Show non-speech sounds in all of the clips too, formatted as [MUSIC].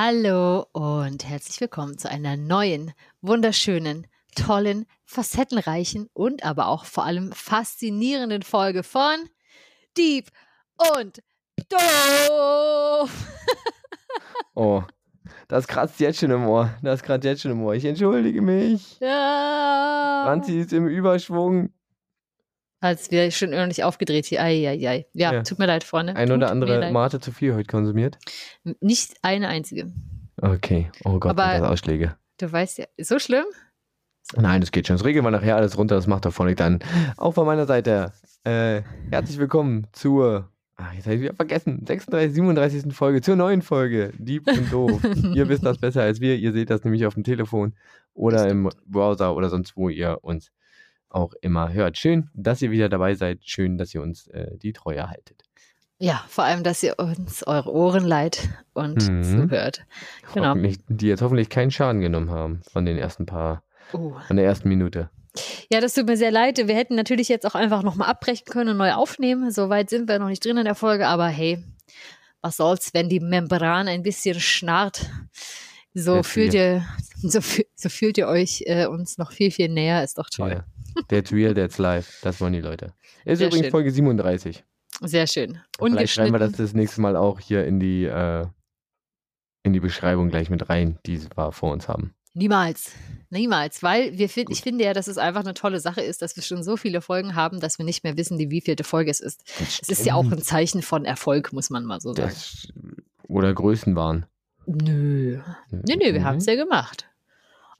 Hallo und herzlich willkommen zu einer neuen, wunderschönen, tollen, facettenreichen und aber auch vor allem faszinierenden Folge von Deep und Doof. Oh, das kratzt jetzt schon im Ohr. Das kratzt jetzt schon im Ohr. Ich entschuldige mich. Ja. Franzi ist im Überschwung. Als ich schon ordentlich aufgedreht hier. Ei, ei, ei. Ja, Ja. tut mir leid, Freunde. Ein tut oder andere. Mate zu viel heute konsumiert. Nicht eine einzige. Okay. Oh Gott, Aber- das Ausschläge. Du weißt ja, so schlimm? Nein, das geht schon. Das regeln wir nachher alles runter. Das macht doch vorne dann. Auch von meiner Seite. Äh, herzlich willkommen zur. Ach, jetzt habe ich wieder vergessen. 36, 37. Folge, zur neuen Folge. Dieb und doof. [LAUGHS] ihr wisst das besser als wir. Ihr seht das nämlich auf dem Telefon oder im Browser oder sonst wo ihr uns auch immer hört. Schön, dass ihr wieder dabei seid. Schön, dass ihr uns äh, die Treue haltet. Ja, vor allem, dass ihr uns eure Ohren leiht und Mhm. zuhört. Genau. Hoffentlich, die jetzt hoffentlich keinen Schaden genommen haben von den ersten paar, Oh. von der ersten Minute. Ja, das tut mir sehr leid. Wir hätten natürlich jetzt auch einfach nochmal abbrechen können und neu aufnehmen. So weit sind wir noch nicht drin in der Folge, aber hey, was soll's, wenn die Membran ein bisschen schnarrt. So fühlt ihr, so, so fühlt ihr euch äh, uns noch viel, viel näher. Ist doch toll. Ja. That's real, that's live. Das wollen die Leute. Ist Sehr übrigens schön. Folge 37. Sehr schön. Vielleicht schreiben wir das das nächste Mal auch hier in die, äh, in die Beschreibung gleich mit rein, die wir vor uns haben. Niemals. Niemals. Weil wir find, ich finde ja, dass es einfach eine tolle Sache ist, dass wir schon so viele Folgen haben, dass wir nicht mehr wissen, die wievielte Folge es ist. Es ist ja auch ein Zeichen von Erfolg, muss man mal so sagen. Das, oder Größenwahn. Nö. Nö, nö, wir Mhm. haben es ja gemacht.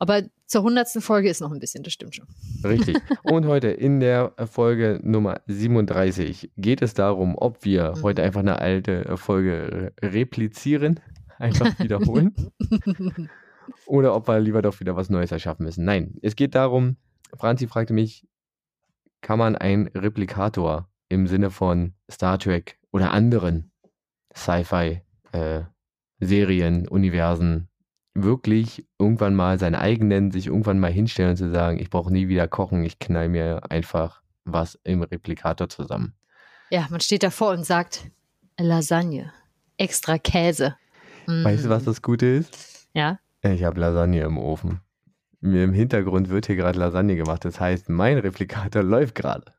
Aber zur hundertsten Folge ist noch ein bisschen, das stimmt schon. Richtig. [LAUGHS] Und heute in der Folge Nummer 37 geht es darum, ob wir Mhm. heute einfach eine alte Folge re- replizieren, einfach wiederholen, [LAUGHS] oder ob wir lieber doch wieder was Neues erschaffen müssen. Nein, es geht darum, Franzi fragte mich, kann man einen Replikator im Sinne von Star Trek oder anderen Sci-Fi äh, Serien, Universen wirklich irgendwann mal seinen eigenen, sich irgendwann mal hinstellen und zu sagen, ich brauche nie wieder kochen, ich knall mir einfach was im Replikator zusammen. Ja, man steht davor und sagt Lasagne, extra Käse. Mm. Weißt du, was das Gute ist? Ja, Ich habe Lasagne im Ofen. Mir im Hintergrund wird hier gerade Lasagne gemacht. Das heißt, mein Replikator [LAUGHS] läuft gerade.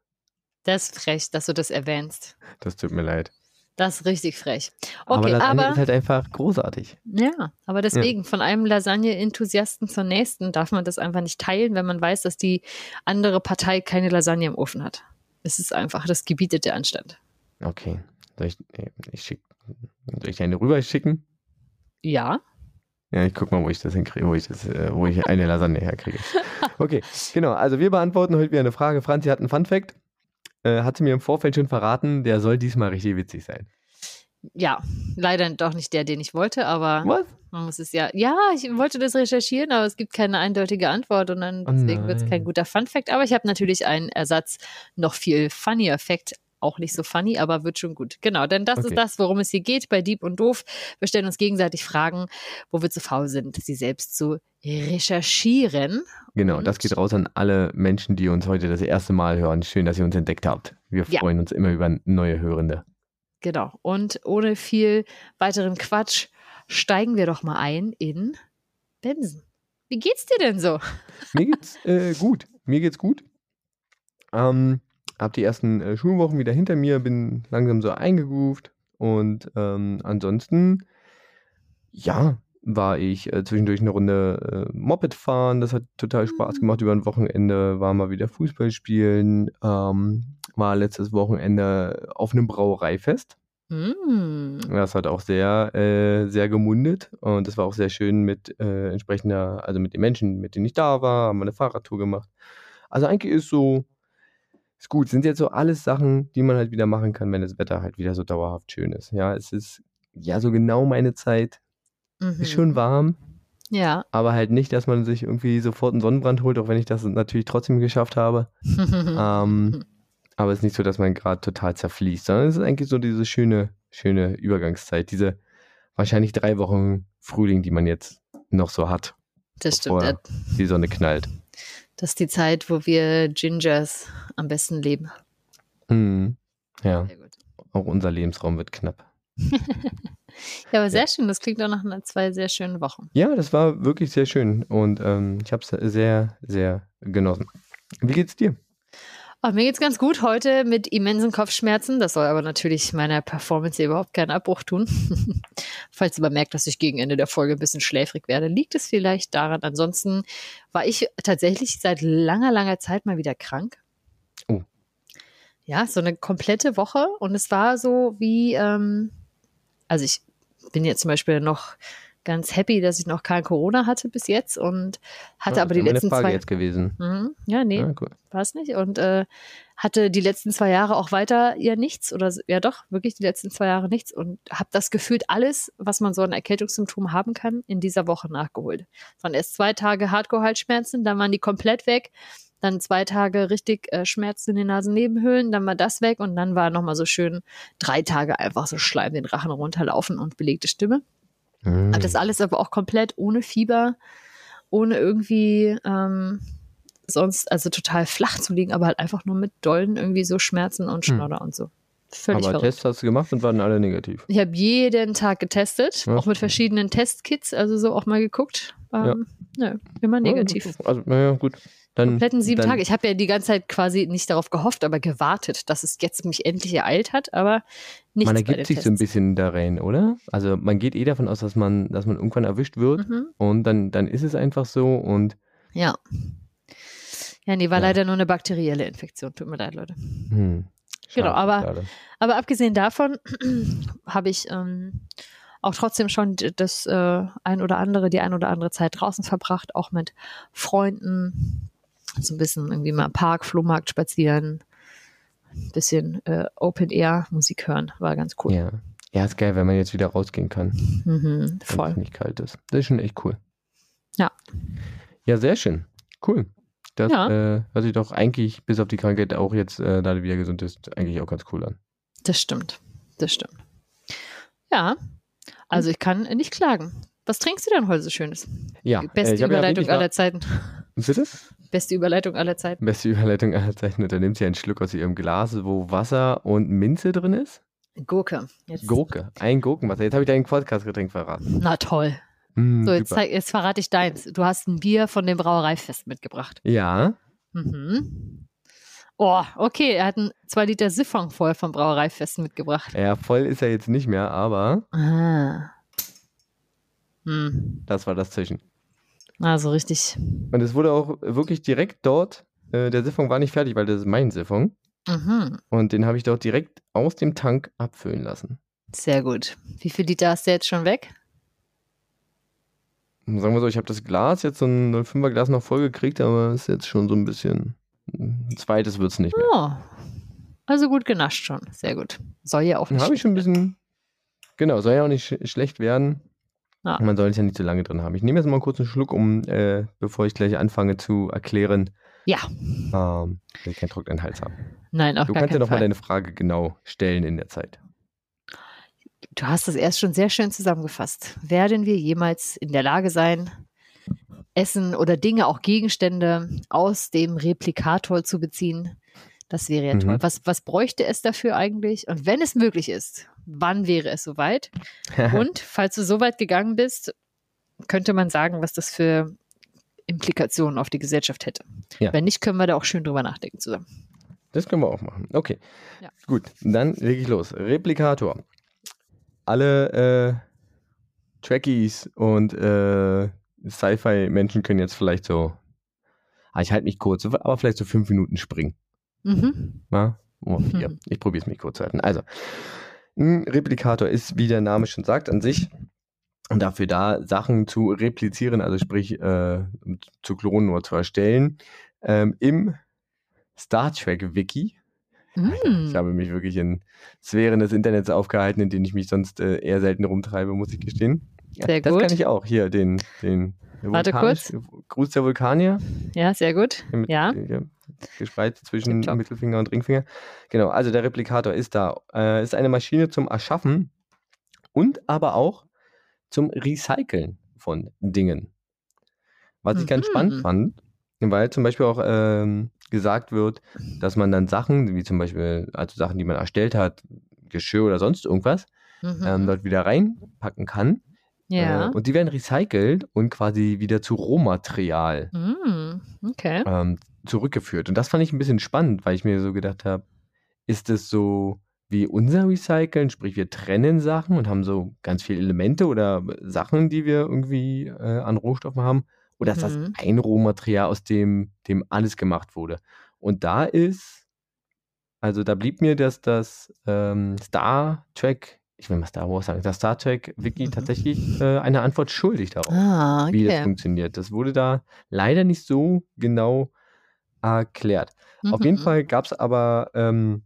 das ist frech, dass du das erwähnst. Das tut mir leid. Das ist richtig frech. aber Okay, Lasagne aber, ist halt einfach großartig. ja, aber deswegen, von einem Lasagne-Enthusiasten zur nächsten darf man das einfach nicht teilen, wenn man weiß, dass die andere Partei keine Lasagne im Ofen hat. Es ist einfach, das gebietet der Anstand. Okay. Soll ich, nee, ich schick, soll ich eine rüber schicken? Ja, Ja, ich guck mal, wo ich das hinkriege, wo ich das, äh, wo ich eine Lasagne herkriege. [LAUGHS] Okay, genau. Also wir beantworten heute wieder eine Frage. Franzi hat einen Fun Fact. Äh, hat sie mir im Vorfeld schon verraten, der soll diesmal richtig witzig sein. ja, leider doch nicht der, den ich wollte, aber Was? Man muss es ja, ja, ich wollte das recherchieren, aber es gibt keine eindeutige Antwort und dann Oh deswegen wird es kein guter Fun Fact. Aber ich habe natürlich einen Ersatz, noch viel funnier Fact. Auch nicht so funny, aber wird schon gut. Genau, denn das Okay. ist das, worum es hier geht bei Dieb und Doof. Wir stellen uns gegenseitig Fragen, wo wir zu faul sind, sie selbst zu recherchieren. Genau, Und? das geht raus an alle Menschen, die uns heute das erste Mal hören. Schön, dass ihr uns entdeckt habt. Wir Ja. freuen uns immer über neue Hörende. Genau. Und ohne viel weiteren Quatsch steigen wir doch mal ein in Benson. Wie geht's dir denn so? Mir geht's äh, gut. Mir geht's gut. Ähm, hab die ersten äh, Schulwochen wieder hinter mir, bin langsam so eingegroovt und ähm, ansonsten, ja, war ich äh, zwischendurch eine Runde äh, Moped fahren. Das hat total Spaß gemacht über ein Wochenende. War mal wieder Fußball spielen. Ähm, war letztes Wochenende auf einem Brauereifest. Mm. Das hat auch sehr, äh, sehr gemundet und das war auch sehr schön mit äh, entsprechender, also mit den Menschen, mit denen ich da war, haben wir eine Fahrradtour gemacht. Also eigentlich ist so, ist gut. Sind jetzt so alles Sachen, die man halt wieder machen kann, wenn das Wetter halt wieder so dauerhaft schön ist. Ja, es ist ja so genau meine Zeit. Mhm. Ist schon warm, Ja. aber halt nicht, dass man sich irgendwie sofort einen Sonnenbrand holt, auch wenn ich das natürlich trotzdem geschafft habe. [LAUGHS] Ähm, aber es ist nicht so, dass man gerade total zerfließt, sondern es ist eigentlich so diese schöne, schöne Übergangszeit, diese wahrscheinlich drei Wochen Frühling, die man jetzt noch so hat, Das stimmt. die Sonne knallt. Das ist die Zeit, wo wir Gingers am besten leben. Mhm. Ja, auch unser Lebensraum wird knapp. [LAUGHS] Ja, aber sehr schön. Das klingt auch nach zwei sehr schönen Wochen. Ja, das war wirklich sehr schön und ähm, ich habe es sehr, sehr genossen. Wie geht's dir? Oh, mir geht's ganz gut heute mit immensen Kopfschmerzen. Das soll aber natürlich meiner Performance überhaupt keinen Abbruch tun. [LAUGHS] Falls ihr aber merkt, dass ich gegen Ende der Folge ein bisschen schläfrig werde, liegt es vielleicht daran. Ansonsten war ich tatsächlich seit langer, langer Zeit mal wieder krank. Oh. Ja, so eine komplette Woche. Und es war so wie, ähm, also ich bin jetzt zum Beispiel noch ganz happy, dass ich noch kein Corona hatte bis jetzt und hatte Ja, aber die letzten Frage zwei. jetzt gewesen. Mhm. Ja, nee Ja, cool. war es nicht. Und äh, hatte die letzten zwei Jahre auch weiter ja nichts oder ja doch, wirklich die letzten zwei Jahre nichts und habe das gefühlt alles, was man so an Erkältungssymptomen haben kann, in dieser Woche nachgeholt. Es waren erst zwei Tage Hardcore-Halsschmerzen, dann waren die komplett weg. Dann zwei Tage richtig äh, Schmerzen in den Nasennebenhöhlen, dann war das weg und dann war nochmal so schön drei Tage einfach so Schleim den Rachen runterlaufen und belegte Stimme. Hm. Hat das alles aber auch komplett ohne Fieber, ohne irgendwie ähm, sonst, also total flach zu liegen, aber halt einfach nur mit dollen irgendwie so Schmerzen und Hm. Schnodder und so. Völlig Aber verrückt. Tests hast du gemacht und waren alle negativ. Ich habe jeden Tag getestet, Ja. auch mit verschiedenen Testkits, also so auch mal geguckt. Ähm, Nö, immer negativ. Ja, Also, naja, gut. Dann, Kompletten sieben dann, Tage. Ich habe ja die ganze Zeit quasi nicht darauf gehofft, aber gewartet, dass es jetzt mich endlich ereilt hat, aber nichts Man ergibt sich so ein bisschen da rein, oder? Also man geht eh davon aus, dass man, dass man irgendwann erwischt wird Mhm. und dann, dann ist es einfach so und Ja. Ja, nee, war Ja. leider nur eine bakterielle Infektion. Tut mir leid, Leute. hm, Genau, aber- schade. Aber abgesehen davon [CLEARS THROAT] habe ich ähm, auch trotzdem schon das äh, ein oder andere, die ein oder andere Zeit draußen verbracht, auch mit Freunden, so ein bisschen irgendwie mal Park, Flohmarkt spazieren, ein bisschen äh, Open Air Musik hören, war ganz cool. Ja. ja, ist geil, wenn man jetzt wieder rausgehen kann, Mhm, wenn es voll. nicht kalt ist. Das ist schon echt cool. Ja. Ja, sehr schön. Cool. Das Ja. äh, hört sich doch eigentlich, bis auf die Krankheit auch jetzt, äh, da du wieder gesund ist, eigentlich auch ganz cool an. Das stimmt. Das stimmt. Ja, also ich kann nicht klagen. Was trinkst du denn heute so Schönes? Ja, Beste äh, ja Überleitung war- aller Zeiten. Bitte? Beste Überleitung aller Zeiten. Beste Überleitung aller Zeiten. Und da nimmt sie einen Schluck aus ihrem Glas, wo Wasser und Minze drin ist. Gurke. Jetzt. Gurke. Ein Gurkenwasser. Jetzt habe ich dein Podcast-Getränk verraten. Na toll. Mm, So, jetzt, zeig, jetzt verrate ich deins. Du hast ein Bier von dem Brauereifest mitgebracht. Ja. Mhm. Oh, okay. Er hat ein 2 Liter Siphon voll vom Brauereifest mitgebracht. Ja, voll ist er jetzt nicht mehr, aber Ah. Hm. das war das Zwischen. Also richtig. Und es wurde auch wirklich direkt dort, äh, der Siphon war nicht fertig, weil das ist mein Siphon. Mhm. Und den habe ich dort direkt aus dem Tank abfüllen lassen. Sehr gut. Wie viel Liter hast du jetzt schon weg? Sagen wir so, ich habe das Glas, jetzt so ein 05er Glas noch voll gekriegt, aber ist jetzt schon so ein bisschen. Ein zweites wird es nicht mehr. Oh. Also gut genascht schon. Sehr gut. Soll ja auch nicht. habe ich schon ein bisschen. Genau, soll ja auch nicht sch schlecht werden. Ja. Man soll es ja nicht zu lange drin haben. Ich nehme jetzt mal kurz einen Schluck, um, äh, bevor ich gleich anfange zu erklären, Ja. ähm, ich keinen trockenen Hals habe. Nein, auch Du gar kannst ja keinen noch mal Fall. deine Frage genau stellen in der Zeit. Du hast das erst schon sehr schön zusammengefasst. Werden wir jemals in der Lage sein, Essen oder Dinge, auch Gegenstände aus dem Replikator zu beziehen? Das wäre ja Mhm. toll. Was, was bräuchte es dafür eigentlich? Und wenn es möglich ist, wann wäre es soweit? [LAUGHS] Und falls du so weit gegangen bist, könnte man sagen, was das für Implikationen auf die Gesellschaft hätte. Ja. Wenn nicht, können wir da auch schön drüber nachdenken zusammen. Das können wir auch machen. Okay. Ja. Gut, dann lege ich los. Replikator. Alle äh, Trekkies und äh, Sci-Fi-Menschen können jetzt vielleicht so. Ah, ich halte mich kurz, aber vielleicht so fünf Minuten springen. Mhm. Na? Oh, vier. Mhm. Ich probiere es mich kurz zu halten. Also, ein Replikator ist, wie der Name schon sagt, an sich dafür da, Sachen zu replizieren, also sprich äh, zu klonen oder zu erstellen. Ähm, Im Star Trek Wiki. Ich Mm. habe mich wirklich in Sphären des Internets aufgehalten, in denen ich mich sonst äh, eher selten rumtreibe, muss ich gestehen. Ja, Sehr das gut. kann ich auch. Hier, den, den Warte Vulkanisch- Gruß der Vulkanier. Ja, sehr gut. Hier Mit, Ja. äh, gespreizt zwischen Tipptopp. Mittelfinger und Ringfinger. Genau, also der Replikator ist da. Äh, ist eine Maschine zum Erschaffen und aber auch zum Recyceln von Dingen. Was ich ganz Mhm. spannend fand, weil zum Beispiel auch ähm, gesagt wird, dass man dann Sachen, wie zum Beispiel, also Sachen, die man erstellt hat, Geschirr oder sonst irgendwas, Mhm. ähm, dort wieder reinpacken kann. ja. Äh, und die werden recycelt und quasi wieder zu Rohmaterial Mm, okay. ähm, zurückgeführt. Und das fand ich ein bisschen spannend, weil ich mir so gedacht habe, ist es so wie unser Recyceln, sprich wir trennen Sachen und haben so ganz viele Elemente oder Sachen, die wir irgendwie äh, an Rohstoffen haben, oder ist das Mhm. ein Rohmaterial, aus dem, dem alles gemacht wurde? Und da ist, also da blieb mir das, das ähm, Star Trek, ich will mal Star Wars sagen, das Star Trek Wiki Mhm. tatsächlich äh, eine Antwort schuldig darauf Ah, wie das okay. funktioniert. Das wurde da leider nicht so genau erklärt. Auf jeden Mhm. Fall gab es aber ähm,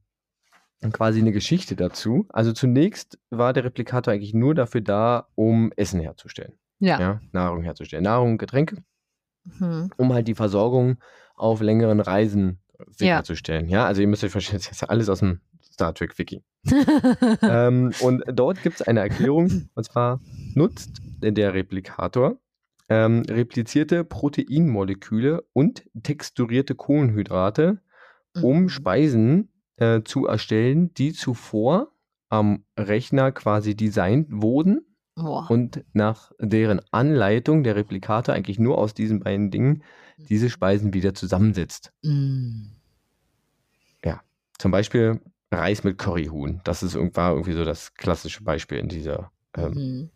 quasi eine Geschichte dazu. Also zunächst war der Replikator eigentlich nur dafür da, um Essen herzustellen. Ja. Ja, Nahrung herzustellen. Nahrung, Getränke, Mhm. um halt die Versorgung auf längeren Reisen Ja. sicherzustellen. Ja. also ihr müsst euch verstehen, [LAUGHS] das ist ja alles aus dem Star Trek Wiki. [LAUGHS] ähm, und dort gibt es eine Erklärung, [LAUGHS] und zwar nutzt der Replikator ähm, replizierte Proteinmoleküle und texturierte Kohlenhydrate, um Mhm. Speisen äh, zu erstellen, die zuvor am Rechner quasi designt wurden Boah. und nach deren Anleitung der Replikator eigentlich nur aus diesen beiden Dingen diese Speisen wieder zusammensetzt. Mm. Zum Beispiel Reis mit Curryhuhn. Das ist irgend- war irgendwie so das klassische Beispiel in dieser, ähm, Mhm.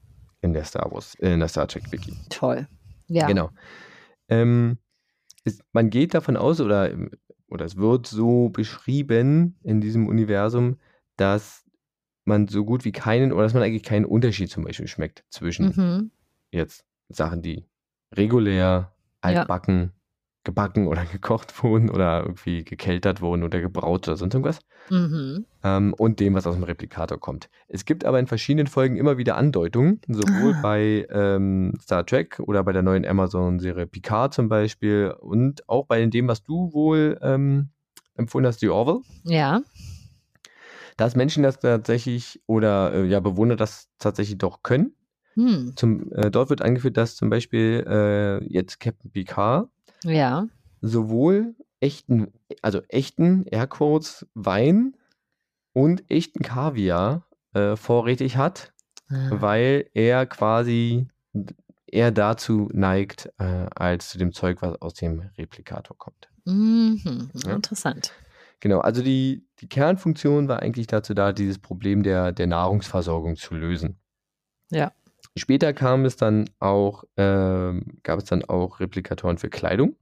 In der Star Wars, äh, in der Star Trek Wiki. Toll. Ja. Genau. Ähm, es, man geht davon aus, oder, oder es wird so beschrieben in diesem Universum, dass man so gut wie keinen, oder dass man eigentlich keinen Unterschied zum Beispiel schmeckt zwischen Mhm. jetzt Sachen, die regulär, altbacken, gebacken oder [LAUGHS] gekocht wurden oder irgendwie gekeltert wurden oder gebraut oder sonst irgendwas. Mhm. ähm, und dem, was aus dem Replikator kommt. Es gibt aber in verschiedenen Folgen immer wieder Andeutungen, sowohl Ah. bei ähm, Star Trek oder bei der neuen Amazon-Serie Picard zum Beispiel und auch bei dem, was du wohl ähm, empfohlen hast, die Orville, Ja. dass Menschen das tatsächlich oder äh, ja, Bewohner das tatsächlich doch können. Hm. Zum, äh, dort wird angeführt, dass zum Beispiel äh, jetzt Captain Picard Ja. sowohl echten, also echten Airquotes Wein und echten Kaviar äh, vorrätig hat, Ah. weil er quasi eher dazu neigt, äh, als zu dem Zeug, was aus dem Replikator kommt. Mhm. Ja. Interessant. Genau, also die, die Kernfunktion war eigentlich dazu da, dieses Problem der, der Nahrungsversorgung zu lösen. Ja. Später kam es dann auch, ähm, gab es dann auch Replikatoren für Kleidung.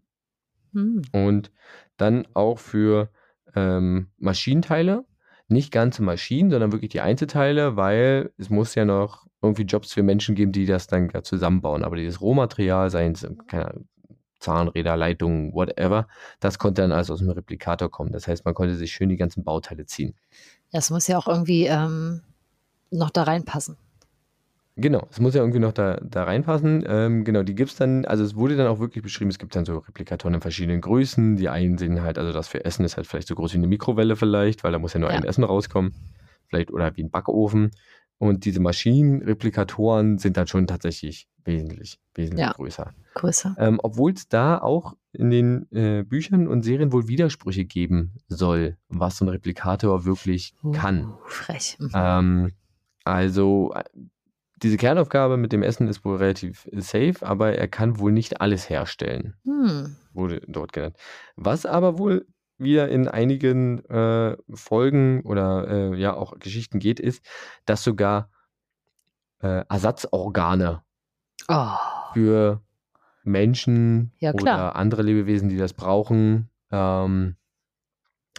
Hm. und dann auch für ähm, Maschinenteile. Nicht ganze Maschinen, sondern wirklich die Einzelteile, weil es muss ja noch irgendwie Jobs für Menschen geben, die das dann zusammenbauen. Aber dieses Rohmaterial, seien es keine Ahnung, Zahnräder, Leitungen, whatever, das konnte dann alles aus dem Replikator kommen. Das heißt, man konnte sich schön die ganzen Bauteile ziehen. Das muss ja auch irgendwie ähm, noch da reinpassen. Genau, es muss ja irgendwie noch da, da reinpassen. Ähm, genau, die gibt es dann, also es wurde dann auch wirklich beschrieben, es gibt dann so Replikatoren in verschiedenen Größen. Die einen sehen halt, also das für Essen ist halt vielleicht so groß wie eine Mikrowelle vielleicht, weil da muss ja nur Ja. ein Essen rauskommen. Vielleicht oder wie ein Backofen. Und diese Maschinenreplikatoren sind dann schon tatsächlich wesentlich, wesentlich Ja. größer. Größer. Ähm, Obwohl es da auch in den äh, Büchern und Serien wohl Widersprüche geben soll, was so ein Replikator wirklich kann. Uh, frech. Mhm. Ähm, also äh, diese Kernaufgabe mit dem Essen ist wohl relativ safe, aber er kann wohl nicht alles herstellen, Hm. wurde dort genannt. Was aber wohl wieder in einigen äh, Folgen oder äh, ja auch Geschichten geht, ist, dass sogar äh, Ersatzorgane Oh. für Menschen Ja, oder andere Lebewesen, die das brauchen, ähm,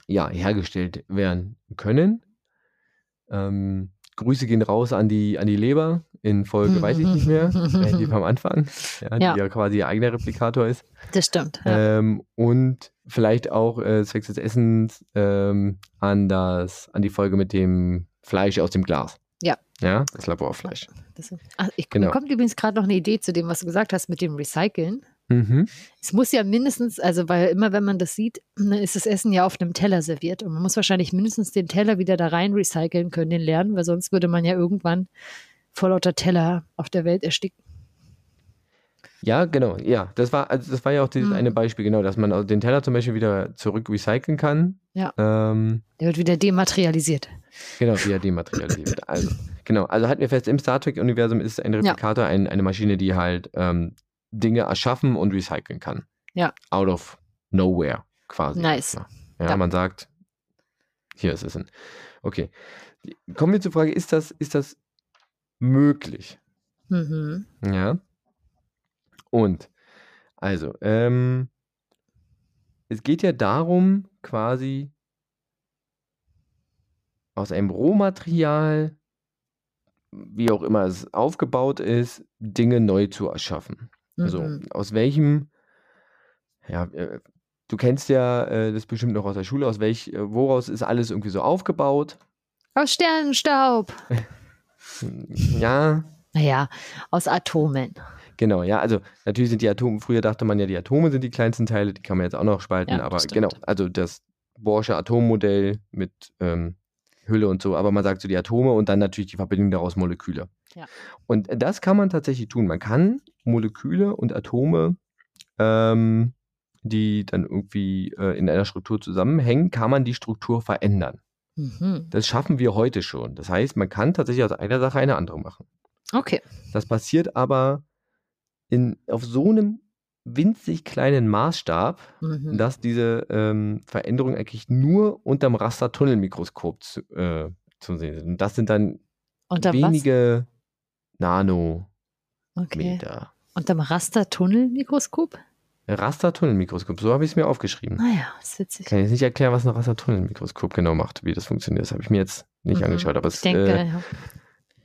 ja, hergestellt werden können. Ähm, Grüße gehen raus an die, an die Leber. In Folge weiß ich nicht mehr. [LAUGHS] Relativ am Anfang. Ja, Ja. Die ja quasi ihr eigener Replikator ist. Das stimmt. Ja. Ähm, und vielleicht auch äh, zwecks des Essens ähm, an, das, an die Folge mit dem Fleisch aus dem Glas. Ja. Ja, das Laborfleisch. Das, ach, ich, genau. Mir kommt übrigens gerade noch eine Idee zu dem, was du gesagt hast mit dem Recyceln. Mhm. Es muss ja mindestens, also weil immer wenn man das sieht, [CLEARS THROAT] ist das Essen ja auf einem Teller serviert und man muss wahrscheinlich mindestens den Teller wieder da rein recyceln können, den leeren, weil sonst würde man ja irgendwann vor lauter Teller auf der Welt ersticken. Ja, genau, ja. Das war, also das war ja auch dieses Mhm. eine Beispiel, genau, dass man den Teller zum Beispiel wieder zurück recyceln kann. Ja. Ähm, Der wird wieder dematerialisiert. genau, via dematerialisiert. also, genau, also halten wir fest, im Star Trek-Universum ist ein Replikator ein, eine Maschine, die halt ähm, Dinge erschaffen und recyceln kann. Ja. Out of nowhere, quasi. Nice. Ja, ja, man sagt, hier ist es. Ein. Okay. Kommen wir zur Frage, ist das, ist das möglich? Mhm. Ja. Und, also, ähm, es geht ja darum, quasi aus einem Rohmaterial, wie auch immer es aufgebaut ist, Dinge neu zu erschaffen. Also, Mhm. aus welchem, ja, äh, du kennst ja äh, das bestimmt noch aus der Schule, aus welch, äh, woraus ist alles irgendwie so aufgebaut? Aus Sternenstaub. [LAUGHS] Ja, Naja, aus Atomen. Genau, ja, also natürlich sind die Atome, früher dachte man ja, die Atome sind die kleinsten Teile, die kann man jetzt auch noch spalten, Ja, aber stimmt. genau, also das Bohrsche Atommodell mit ähm, Hülle und so, aber man sagt so die Atome und dann natürlich die Verbindung daraus Moleküle. Ja. Und das kann man tatsächlich tun. Man kann Moleküle und Atome, ähm, die dann irgendwie äh, in einer Struktur zusammenhängen, kann man die Struktur verändern. Mhm. Das schaffen wir heute schon. Das heißt, man kann tatsächlich aus einer Sache eine andere machen. Okay. Das passiert aber in, auf so einem winzig kleinen Maßstab, Mhm. dass diese ähm, Veränderungen eigentlich nur unterm Rastertunnelmikroskop zu, äh, zu sehen sind. Und das sind dann Unter wenige Nanometer. was? Okay. Unterm Rastertunnelmikroskop? Rastertunnelmikroskop, so habe ich es mir aufgeschrieben. Naja, ist witzig. Kann ich jetzt nicht erklären, was ein Rastertunnelmikroskop genau macht, wie das funktioniert. Das habe ich mir jetzt nicht Mhm. angeschaut, aber es, denke, äh, ja.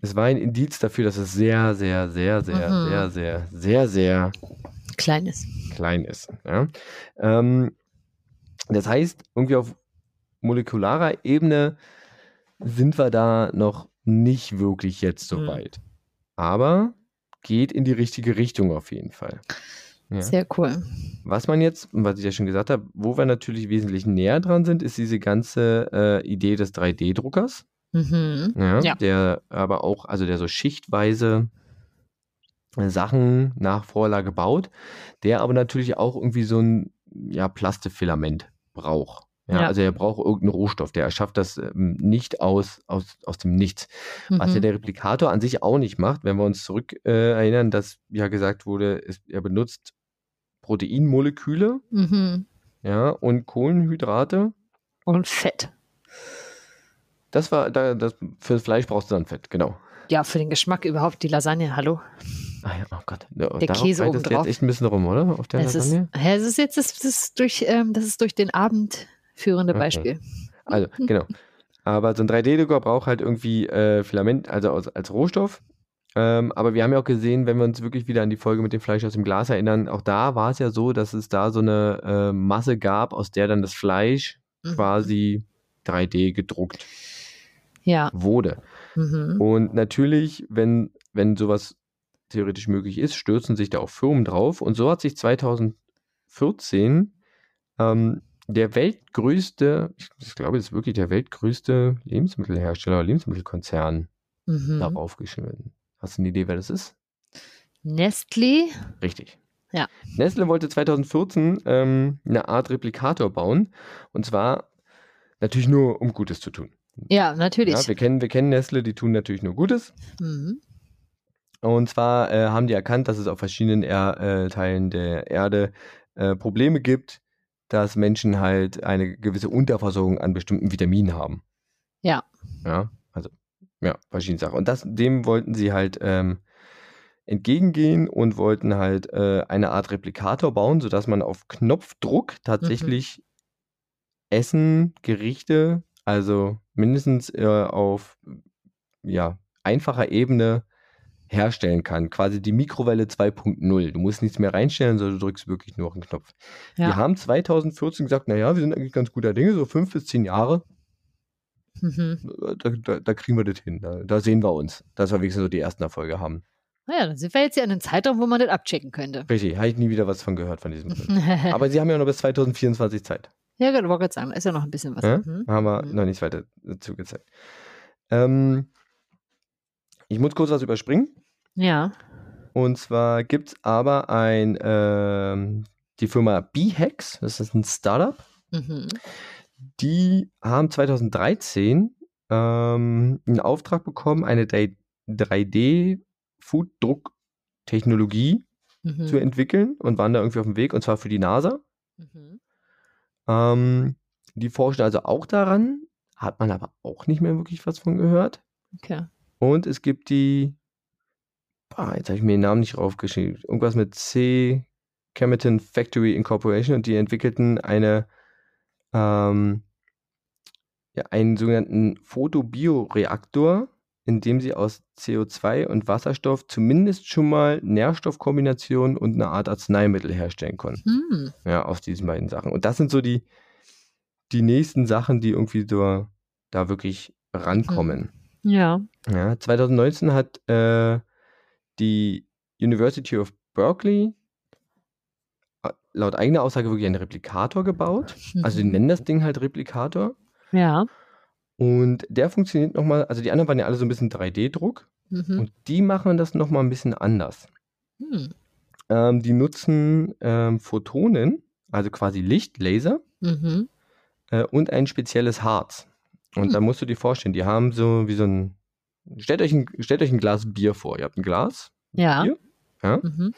es war ein Indiz dafür, dass es sehr, sehr, sehr, sehr, Mhm. sehr, sehr, sehr, sehr kleines. klein ist. Ja? Ähm, das heißt, irgendwie auf molekularer Ebene sind wir da noch nicht wirklich jetzt so Mhm. weit. Aber geht in die richtige Richtung auf jeden Fall. Ja. Sehr cool. Was man jetzt, was ich ja schon gesagt habe, wo wir natürlich wesentlich näher dran sind, ist diese ganze äh, Idee des 3D-Druckers. Mhm. Ja, Ja. Der aber auch, also der so schichtweise Sachen nach Vorlage baut, der aber natürlich auch irgendwie so ein ja, Plastifilament braucht. Ja, Ja. Also er braucht irgendeinen Rohstoff, der erschafft das ähm, nicht aus, aus, aus dem Nichts. Was ja Mhm. der Replikator an sich auch nicht macht, wenn wir uns zurück äh, erinnern, dass ja gesagt wurde, es, er benutzt Proteinmoleküle Mhm. ja, und Kohlenhydrate. Und Fett. Das war, da, das, für das Fleisch brauchst du dann Fett, genau. Ja, für den Geschmack überhaupt die Lasagne, hallo. Ah ja, oh Gott. Der Käse reitet es obendrauf. jetzt echt ein bisschen rum, oder? Auf der Es ist, Lasagne? hä, es ist jetzt das, das, durch, ähm, das ist durch den Abend führende. Beispiel. Also, [LAUGHS] genau. Aber so ein 3D-Drucker braucht halt irgendwie äh, Filament, also als, als Rohstoff. Ähm, aber wir haben ja auch gesehen, wenn wir uns wirklich wieder an die Folge mit dem Fleisch aus dem Glas erinnern, auch da war es ja so, dass es da so eine äh, Masse gab, aus der dann das Fleisch Mhm. quasi 3D gedruckt Ja. wurde. Mhm. Und natürlich, wenn, wenn sowas theoretisch möglich ist, stürzen sich da auch Firmen drauf. Und so hat sich 2014 ähm, der weltgrößte, ich, ich glaube, das ist wirklich der weltgrößte Lebensmittelhersteller oder Lebensmittelkonzern Mhm. darauf geschnitten. Hast du eine Idee, wer das ist? Nestlé. Richtig. Ja. Nestle wollte 2014 ähm, eine Art Replikator bauen. Und zwar natürlich nur, um Gutes zu tun. Ja, natürlich. Ja, wir, kennen, wir kennen Nestle, die tun natürlich nur Gutes. mhm. Und zwar äh, haben die erkannt, dass es auf verschiedenen er äh, Teilen der Erde äh, Probleme gibt, dass Menschen halt eine gewisse Unterversorgung an bestimmten Vitaminen haben. Ja. Ja, also, ja, verschiedene Sachen. Und das, dem wollten sie halt ähm, entgegengehen und wollten halt äh, eine Art Replikator bauen, sodass man auf Knopfdruck tatsächlich Essen, Gerichte, also mindestens äh, auf ja, einfacher Ebene herstellen kann. Quasi die Mikrowelle 2.0. Du musst nichts mehr reinstellen, sondern du drückst wirklich nur auf den Knopf. Ja. Die haben 2014 gesagt, naja, wir sind eigentlich ganz guter Dinge, so fünf bis zehn Jahre, Mhm. da, da, da kriegen wir das hin. Da, da sehen wir uns, dass wir wenigstens so die ersten Erfolge haben. Naja, dann sind wir jetzt ja in einem Zeitraum, wo man das abchecken könnte. Richtig, habe ich nie wieder was von gehört von diesem. [LAUGHS] Aber sie haben ja noch bis 2024 Zeit. ja, gut, wollte gerade sagen, da ist ja noch ein bisschen was. Ja? Mhm. Haben wir Mhm. noch nichts weiter dazu gezeigt. Ähm, ich muss kurz was überspringen. Ja. Und zwar gibt es aber ein, ähm, die Firma B-Hex, das ist ein Startup, Mhm. die haben 2013 ähm, einen Auftrag bekommen, eine 3D-Food-Druck-Technologie Mhm. zu entwickeln und waren da irgendwie auf dem Weg, und zwar für die NASA. Mhm. Ähm, die forschen also auch daran, hat man aber auch nicht mehr wirklich was von gehört. Okay. Und es gibt die, boah, jetzt habe ich mir den Namen nicht draufgeschrieben, irgendwas mit C. Chemerton Factory Incorporation und die entwickelten eine, ähm, ja, einen sogenannten Photobioreaktor, in dem sie aus CO2 und Wasserstoff zumindest schon mal Nährstoffkombinationen und eine Art Arzneimittel herstellen konnten. Hm. Ja, aus diesen beiden Sachen. Und das sind so die, die nächsten Sachen, die irgendwie so da wirklich rankommen. Ja. Ja, 2019 hat äh, die University of Berkeley äh, laut eigener Aussage wirklich einen Replikator gebaut. Also die Mhm. nennen das Ding halt Replikator. Ja. Und der funktioniert nochmal, also die anderen waren ja alle so ein bisschen 3D-Druck. Mhm. Und die machen das nochmal ein bisschen anders. Hm. Ähm, die nutzen ähm, Photonen, also quasi Licht, Laser, Mhm. äh, und ein spezielles Harz. Und Hm. da musst du dir vorstellen, die haben so wie so ein. Stellt euch ein, stellt euch ein Glas Bier vor. Ihr habt ein Glas. Ja. Bier? Ja. Mhm.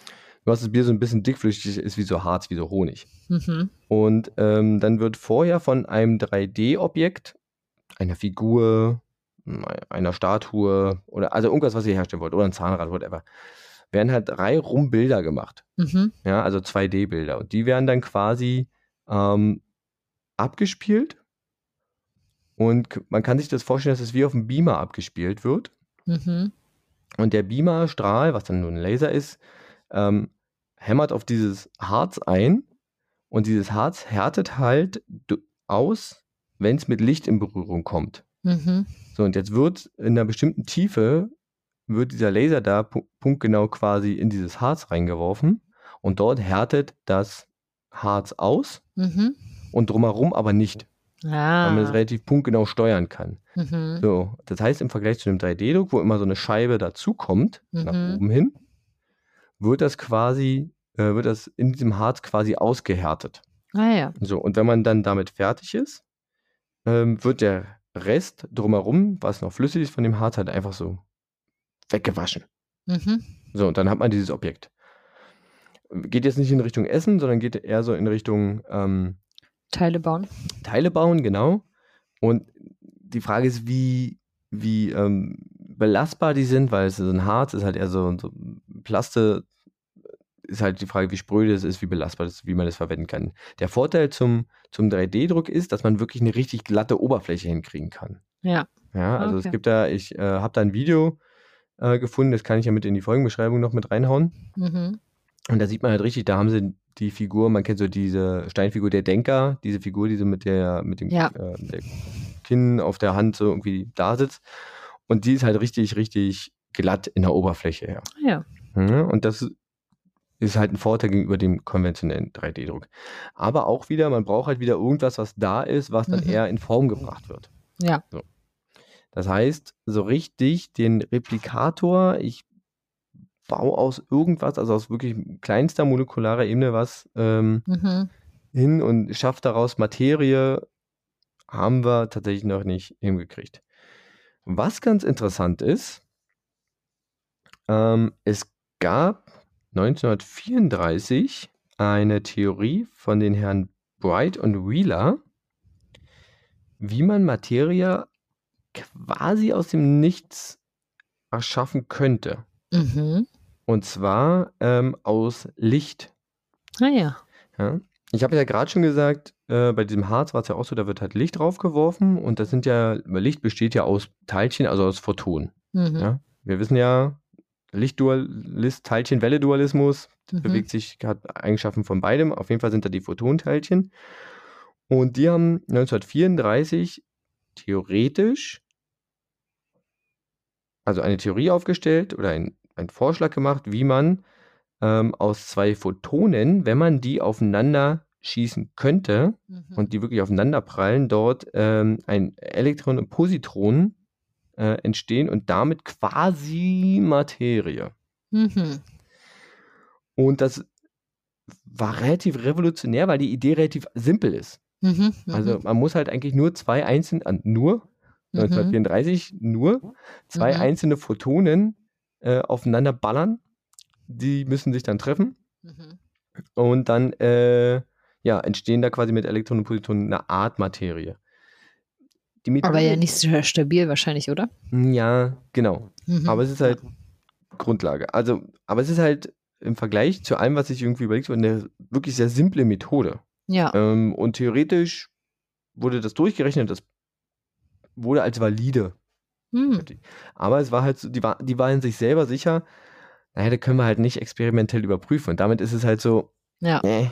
Du hast das Bier so ein bisschen dickflüssig, ist wie so Harz, wie so Honig. Mhm. Und ähm, dann wird vorher von einem 3D-Objekt, einer Figur, einer Statue oder also irgendwas, was ihr herstellen wollt, oder ein Zahnrad, whatever, werden halt drei rum Bilder gemacht. Mhm. Ja, also 2D-Bilder. Und die werden dann quasi ähm, abgespielt. Und man kann sich das vorstellen, dass es wie auf dem Beamer abgespielt wird. Mhm. Und der Beamerstrahl, was dann nur ein Laser ist, ähm, hämmert auf dieses Harz ein. Und dieses Harz härtet halt aus, wenn es mit Licht in Berührung kommt. Mhm. So, und jetzt wird in einer bestimmten Tiefe, wird dieser Laser da pu- punktgenau quasi in dieses Harz reingeworfen. Und dort härtet das Harz aus Mhm. und drumherum aber nicht, weil man es Ah. relativ punktgenau steuern kann. Mhm. So, das heißt im Vergleich zu dem 3D-Druck, wo immer so eine Scheibe dazukommt, nach Mhm. oben hin, wird das quasi, äh, wird das in diesem Harz quasi ausgehärtet. Ah ja. So, und wenn man dann damit fertig ist, ähm, wird der Rest drumherum, was noch flüssig ist von dem Harz, halt einfach so weggewaschen. Mhm. So, und dann hat man dieses Objekt. Geht jetzt nicht in Richtung Essen, sondern geht eher so in Richtung ähm, Teile bauen. Teile bauen, genau. Und die Frage ist, wie, wie ähm, belastbar die sind, weil es ist ein Harz, ist halt eher so, so Plaste, ist halt die Frage, wie spröde es ist, wie belastbar es ist, wie man das verwenden kann. Der Vorteil zum, zum 3D-Druck ist, dass man wirklich eine richtig glatte Oberfläche hinkriegen kann. Ja. Ja, also es Okay. gibt da, ich äh, habe da ein Video äh, gefunden, das kann ich ja mit in die Folgenbeschreibung noch mit reinhauen. Mhm. Und da sieht man halt richtig, da haben sie die Figur, man kennt so diese Steinfigur der Denker, diese Figur, die so mit der, mit dem Ja. äh, der Kinn auf der Hand so irgendwie da sitzt. Und die ist halt richtig, richtig glatt in der Oberfläche her. Ja. Mhm, Und das ist halt ein Vorteil gegenüber dem konventionellen 3D-Druck. Aber auch wieder, man braucht halt wieder irgendwas, was da ist, was dann Mhm. eher in Form gebracht wird. Ja. Das heißt, so richtig den Replikator, ich baue aus irgendwas, also aus wirklich kleinster molekularer Ebene was ähm, Mhm. hin und schaffe daraus Materie, haben wir tatsächlich noch nicht hingekriegt. Was ganz interessant ist, ähm, es gab 1934 eine Theorie von den Herren Bright und Wheeler, wie man Materie quasi aus dem Nichts erschaffen könnte. Mhm. Und zwar ähm, aus Licht. Ah ja. Ja? Ich habe ja gerade schon gesagt, äh, bei diesem Harz war es ja auch so, da wird halt Licht draufgeworfen und das sind ja, Licht besteht ja aus Teilchen, also aus Photonen. Mhm. Ja? Wir wissen ja, Lichtdualist, Teilchen-Welle-Dualismus Mhm. bewegt sich, hat Eigenschaften von beidem. Auf jeden Fall sind da die Photonteilchen. Und die haben 1934 theoretisch, also eine Theorie aufgestellt oder ein, einen Vorschlag gemacht, wie man ähm, aus zwei Photonen, wenn man die aufeinander schießen könnte Mhm. und die wirklich aufeinander prallen, dort ähm, ein Elektron und Positron äh, entstehen und damit quasi Materie. Mhm. Und das war relativ revolutionär, weil die Idee relativ simpel ist. Mhm, Also mhm, man muss halt eigentlich nur zwei einzelne, nur mhm, 1934, nur zwei Mhm. einzelne Photonen äh, aufeinander ballern. Die müssen sich dann treffen mhm. und dann äh, ja, entstehen da quasi mit Elektronen und Positronen eine Art Materie. Aber ja nicht so stabil wahrscheinlich, oder? Ja, genau. Mhm. Aber es ist halt Grundlage. Also, aber es ist halt im Vergleich zu allem, was ich irgendwie überlegt habe, eine wirklich sehr simple Methode. Ja. Ähm, und theoretisch wurde das durchgerechnet, das wurde als valide. Hm. Aber es war halt so, die war, die war in sich selber sicher, naja, da können wir halt nicht experimentell überprüfen. Und damit ist es halt so, Ja. äh,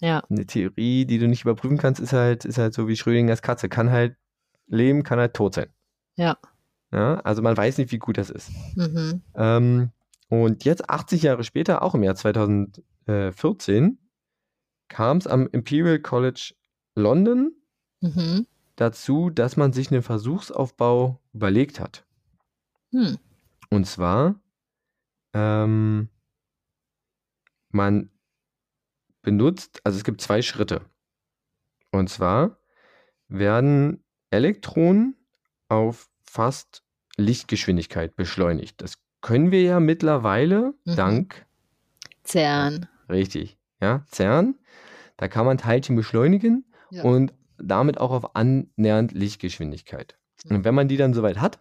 Ja. eine Theorie, die du nicht überprüfen kannst, ist halt, ist halt so wie Schrödingers Katze. Kann halt leben, kann halt tot sein. Ja. Ja, also man weiß nicht, wie gut das ist. Mhm. Ähm, und jetzt, 80 Jahre später, auch im Jahr 2014, kam es am Imperial College London Mhm. Dazu, dass man sich einen Versuchsaufbau überlegt hat. Hm. Und zwar, ähm, man benutzt, also es gibt zwei Schritte. Und zwar werden Elektronen auf fast Lichtgeschwindigkeit beschleunigt. Das können wir ja mittlerweile Mhm. dank, CERN. richtig, ja, CERN. Da kann man Teilchen beschleunigen Ja. und damit auch auf annähernd Lichtgeschwindigkeit. Und wenn man die dann soweit hat,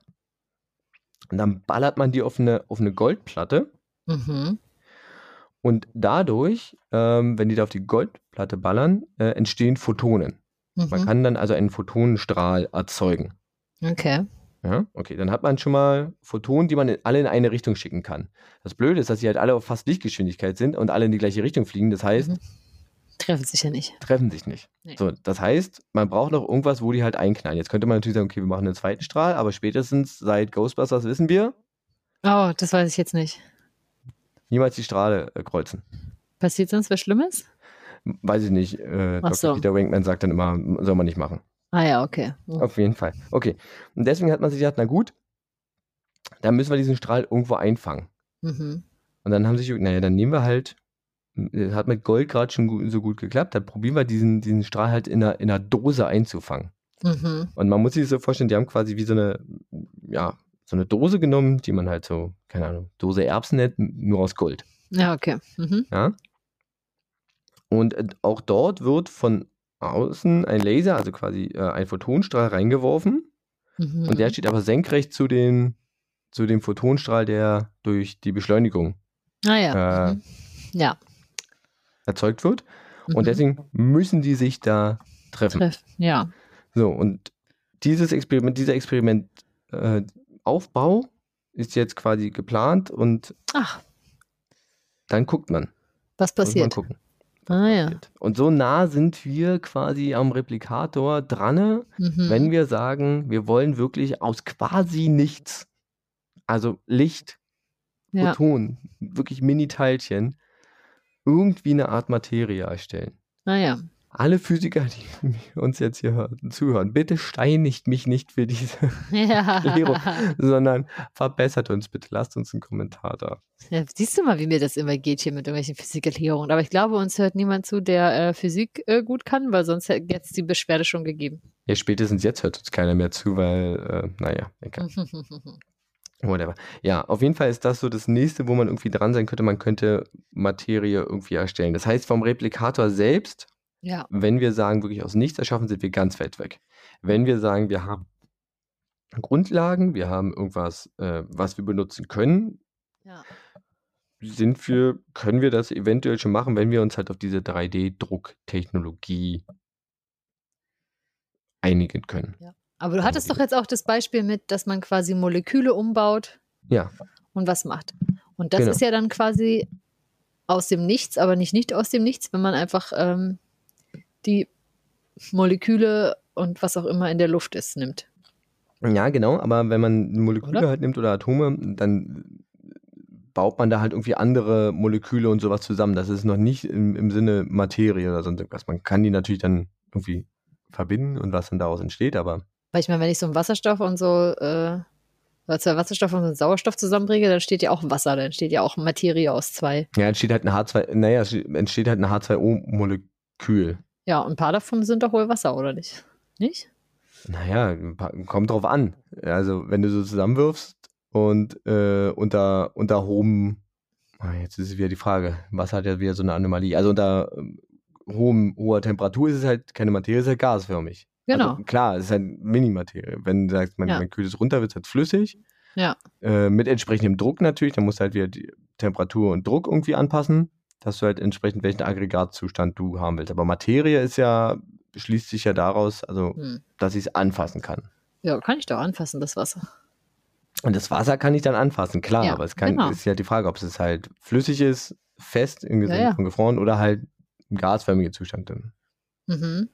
dann ballert man die auf eine, auf eine Goldplatte Mhm. und dadurch, ähm, wenn die da auf die Goldplatte ballern, äh, entstehen Photonen. Man Mhm. kann dann also einen Photonenstrahl erzeugen. Okay. Ja, okay, dann hat man schon mal Photonen, die man in, alle in eine Richtung schicken kann. Das Blöde ist, dass sie halt alle auf fast Lichtgeschwindigkeit sind und alle in die gleiche Richtung fliegen. Das heißt, Mhm. Treffen sich ja nicht. treffen sich nicht. Nee. So, das heißt, man braucht noch irgendwas, wo die halt einknallen. Jetzt könnte man natürlich sagen, okay, wir machen einen zweiten Strahl, aber spätestens seit Ghostbusters wissen wir, Oh, das weiß ich jetzt nicht. niemals die Strahle äh, kreuzen. Passiert sonst was Schlimmes? Weiß ich nicht. Äh, Dr. so. Peter Wankman sagt dann immer, soll man nicht machen. Ah ja, okay. Oh. Auf jeden Fall. Okay. Und deswegen hat man sich gedacht, na gut, dann müssen wir diesen Strahl irgendwo einfangen. Mhm. Und dann haben sie sich, naja, dann nehmen wir halt, hat mit Gold gerade schon so gut geklappt, dann probieren wir diesen, diesen Strahl halt in einer, in einer Dose einzufangen. Mhm. Und man muss sich so vorstellen, die haben quasi wie so eine, ja, so eine Dose genommen, die man halt so, keine Ahnung, Dose Erbsen nennt, nur aus Gold. Ja, okay. Mhm. Ja. Und äh, auch dort wird von außen ein Laser, also quasi äh, ein Photonstrahl reingeworfen. Mhm. Und der steht aber senkrecht zu, den, zu dem Photonstrahl, der durch die Beschleunigung ah ja. äh, Mhm. Ja. Erzeugt wird. Mhm. Und deswegen müssen die sich da treffen. Treff. Ja. So, und dieses Experiment, dieser Experiment äh, Aufbau ist jetzt quasi geplant und Ach, dann guckt man. was Muss man passiert? gucken. Ah ja. passiert. Und so nah sind wir quasi am Replikator dran, Mhm. wenn wir sagen, wir wollen wirklich aus quasi nichts, also Licht, ja. Photon, wirklich Mini-Teilchen, irgendwie eine Art Materie erstellen. Ah ja. Alle Physiker, die [LAUGHS] uns jetzt hier hören, zuhören, bitte steinigt mich nicht für diese [LAUGHS] Ja. Erklärung, sondern verbessert uns bitte. Lasst uns einen Kommentar da. ja. Siehst du mal, wie mir das immer geht hier mit irgendwelchen Physikerklärungen. Aber ich glaube, uns hört niemand zu, der äh, Physik äh, gut kann, weil sonst hätte jetzt die Beschwerde schon gegeben. Ja, spätestens jetzt hört uns keiner mehr zu, weil, äh, naja, egal. [LAUGHS] Whatever. Ja, auf jeden Fall ist das so das nächste, wo man irgendwie dran sein könnte. Man könnte Materie irgendwie erstellen. Das heißt, vom Replikator selbst, ja. wenn wir sagen, wirklich aus nichts erschaffen, sind wir ganz weit weg. Wenn wir sagen, wir haben Grundlagen, wir haben irgendwas, äh, was wir benutzen können, Ja. sind wir, können wir das eventuell schon machen, wenn wir uns halt auf diese 3D-Drucktechnologie einigen können. Aber du hattest doch jetzt auch das Beispiel mit, dass man quasi Moleküle umbaut Ja, und was macht. Und das Genau. ist ja dann quasi aus dem Nichts, aber nicht nicht aus dem Nichts, wenn man einfach ähm, die Moleküle und was auch immer in der Luft ist, nimmt. Ja, genau, aber wenn man Moleküle Oder? halt nimmt oder Atome, dann baut man da halt irgendwie andere Moleküle und sowas zusammen. Das ist noch nicht im, im Sinne Materie oder sonst irgendwas. Man kann die natürlich dann irgendwie verbinden und was dann daraus entsteht, aber Weil ich meine, wenn ich so einen Wasserstoff und so äh, zwei Wasserstoff und Sauerstoff zusammenbringe, dann entsteht ja auch Wasser, dann entsteht ja auch Materie aus zwei. Ja, entsteht halt ein H2, naja, entsteht halt ein H2O-Molekül. Ja, und ein paar davon sind doch wohl Wasser, oder nicht? Nicht? Naja, kommt drauf an. Also, wenn du so zusammenwirfst und äh, unter, unter hohem, ah, jetzt ist es wieder die Frage, Wasser hat ja wieder so eine Anomalie. Also unter ähm, hohem, hoher Temperatur ist es halt keine Materie, es ist halt gasförmig. Genau. Also, klar, es ist halt Minimaterie. Wenn du sagst, man, Ja. man kühlt es runter, wird es halt flüssig. Ja. Äh, mit entsprechendem Druck natürlich, dann musst du halt wieder die Temperatur und Druck irgendwie anpassen, dass du halt entsprechend welchen Aggregatzustand du haben willst. Aber Materie ist ja, schließt sich ja daraus, also Hm. dass ich es anfassen kann. Ja, kann ich doch anfassen, das Wasser. Und das Wasser kann ich dann anfassen, klar, Ja, aber es kann, genau. ist ja die Frage, ob es halt flüssig ist, fest im Sinne ja. von gefroren oder halt im gasförmigen Zustand. Dann. Mhm.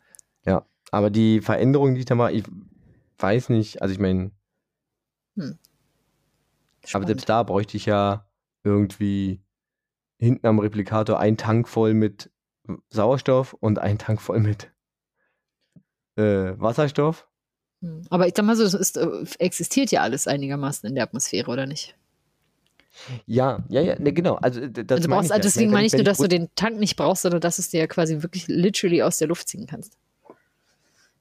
Aber die Veränderung, die ich da mache, ich weiß nicht, also ich meine, aber Spannend. selbst da bräuchte ich ja irgendwie hinten am Replikator einen Tank voll mit Sauerstoff und einen Tank voll mit äh, Wasserstoff. Hm. Aber ich sag mal so, es ist, äh, existiert ja alles einigermaßen in der Atmosphäre, oder nicht? Ja, ja, ja, ne, genau. Also, das also brauchst, ja. deswegen meine ich nur, dass du den Tank nicht brauchst, sondern dass du es dir ja quasi wirklich literally aus der Luft ziehen kannst.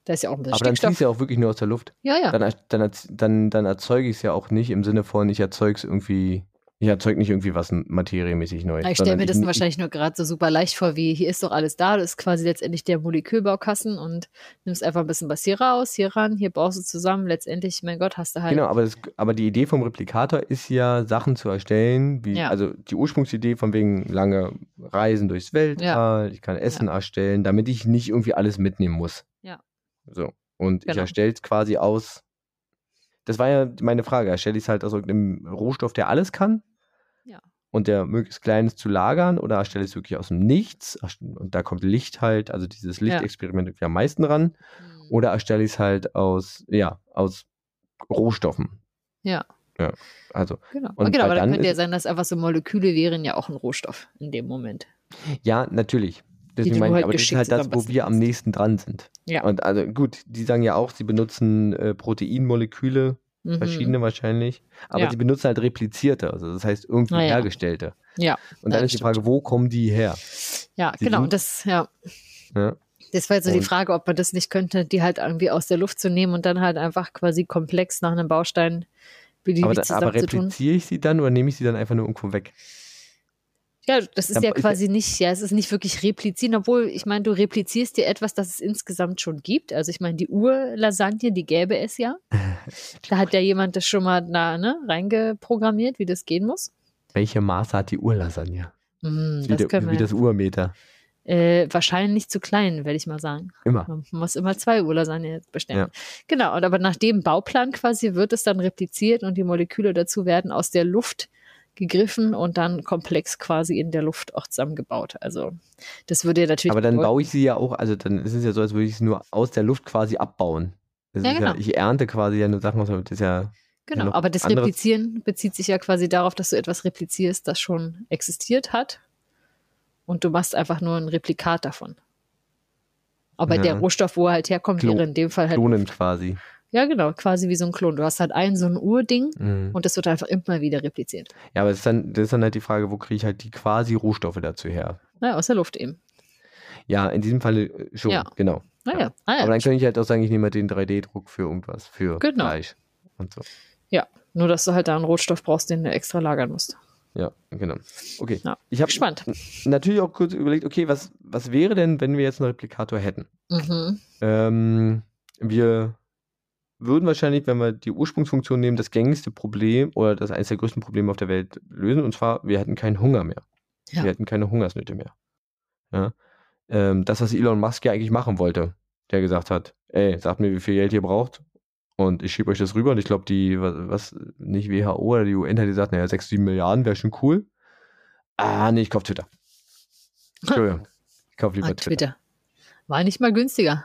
Da ist ja auch ein bisschen Aber dann Stickstoff. ziehst du ja auch wirklich nur aus der Luft. ja, ja. Dann, dann, dann, dann erzeuge ich es ja auch nicht im Sinne von, ich erzeuge es irgendwie, ich erzeuge nicht irgendwie was materiemäßig Neues. Ich stelle mir das ich- wahrscheinlich nur gerade so super leicht vor, wie hier ist doch alles da, das ist quasi letztendlich der Molekülbaukasten und nimmst einfach ein bisschen was hier raus, hier ran, hier baust du zusammen, letztendlich, mein Gott, hast du halt. Genau, aber, das, aber die Idee vom Replikator ist ja, Sachen zu erstellen, wie, Ja. also die Ursprungsidee von wegen lange Reisen durchs Weltall, ich kann Essen erstellen, damit ich nicht irgendwie alles mitnehmen muss. Ja. So. Und ich Genau. erstelle es quasi aus. Das war ja meine Frage. Erstelle ich es halt aus irgendeinem Rohstoff, der alles kann? Ja. Und der möglichst klein ist zu lagern? Oder erstelle ich es wirklich aus dem Nichts? Und da kommt Licht halt, also dieses Lichtexperiment irgendwie am meisten ran. Hm. Oder erstelle ich es halt aus, ja, aus Rohstoffen? Ja. Ja, also, Genau, Und genau aber dann könnte ja sein, dass einfach so Moleküle wären ja auch ein Rohstoff in dem Moment. ja, natürlich. Deswegen meine ich, halt aber das ist halt das, wo wir am nächsten dran sind. Ja. Und also gut, die sagen ja auch, sie benutzen äh, Proteinmoleküle, Mhm. verschiedene wahrscheinlich, aber Ja. sie benutzen halt replizierte, also das heißt irgendwie Ah, ja. hergestellte. Ja, Und dann ist die Frage, wo kommen die her? ja, Sie genau. das, ja, Ja. das war jetzt so die Und- Frage, ob man das nicht könnte, die halt irgendwie aus der Luft zu nehmen und dann halt einfach quasi komplex nach einem Baustein beliebig Aber, da, aber zusammenzutun. repliziere ich sie dann oder nehme ich sie dann einfach nur irgendwo weg? Ja, das ist ja quasi nicht, ja, es ist nicht wirklich replizieren, obwohl, ich meine, du replizierst dir etwas, das es insgesamt schon gibt. Also ich meine, die Urlasagne, die gäbe es ja. [LAUGHS] Da hat ja jemand das schon mal da, ne, reingeprogrammiert, wie das gehen muss. Welche Maße hat die Urlasagne? Hm, Wie, das der, wie das Urmeter. Äh, wahrscheinlich zu klein, werde ich mal sagen. Immer. Man muss immer zwei Urlasagne bestellen. Ja. Genau, und aber nach dem Bauplan quasi wird es dann repliziert und die Moleküle dazu werden aus der Luft gegriffen und dann komplex quasi in der Luft auch zusammengebaut. Also das würde ja natürlich. Aber dann bedeuten- baue ich sie ja auch, also dann ist es ja so, als würde ich sie nur aus der Luft quasi abbauen. Ja, ist ja, genau. ich ernte quasi ja nur Sachen aus, das ist ja Genau, noch aber das anderes- Replizieren bezieht sich ja quasi darauf, dass du etwas replizierst, das schon existiert hat. Und du machst einfach nur ein Replikat davon. Aber Ja. der Rohstoff, wo er halt herkommt, Klo- wäre in dem Fall halt. Klonen quasi. Ja, genau, quasi wie so ein Klon. Du hast halt ein so ein Urding Mhm. und das wird einfach immer wieder repliziert. Ja, aber das ist, dann, das ist dann halt die Frage, wo kriege ich halt die quasi Rohstoffe dazu her? Naja, aus der Luft eben. Ja, in diesem Fall äh, schon, Ja. genau. Naja, ah, ja. Aber dann könnte ich halt auch sagen, ich nehme halt den 3D-Druck für irgendwas, für Genau. Fleisch und so. Nur, dass du halt da einen Rohstoff brauchst, den du extra lagern musst. Ja, genau. Okay. Ja, Ich habe Gespannt. natürlich auch kurz überlegt, okay, was, was wäre denn, wenn wir jetzt einen Replikator hätten? Mhm. Ähm, wir würden wahrscheinlich, wenn wir die Ursprungsfunktion nehmen, das gängigste Problem oder das eines der größten Probleme auf der Welt lösen. Und zwar, wir hätten keinen Hunger mehr. Ja. Wir hätten keine Hungersnöte mehr. Ja? Ähm, das, was Elon Musk ja eigentlich machen wollte, der gesagt hat, ey, sagt mir, wie viel Geld ihr braucht und ich schiebe euch das rüber. Und ich glaube, die, was, nicht WHO oder die UN hat gesagt, naja, 6, 7 Milliarden wäre schon cool. Ah, nee, ich kaufe Twitter. Entschuldigung. Ich kaufe lieber Ah, Twitter. Twitter. War nicht mal günstiger.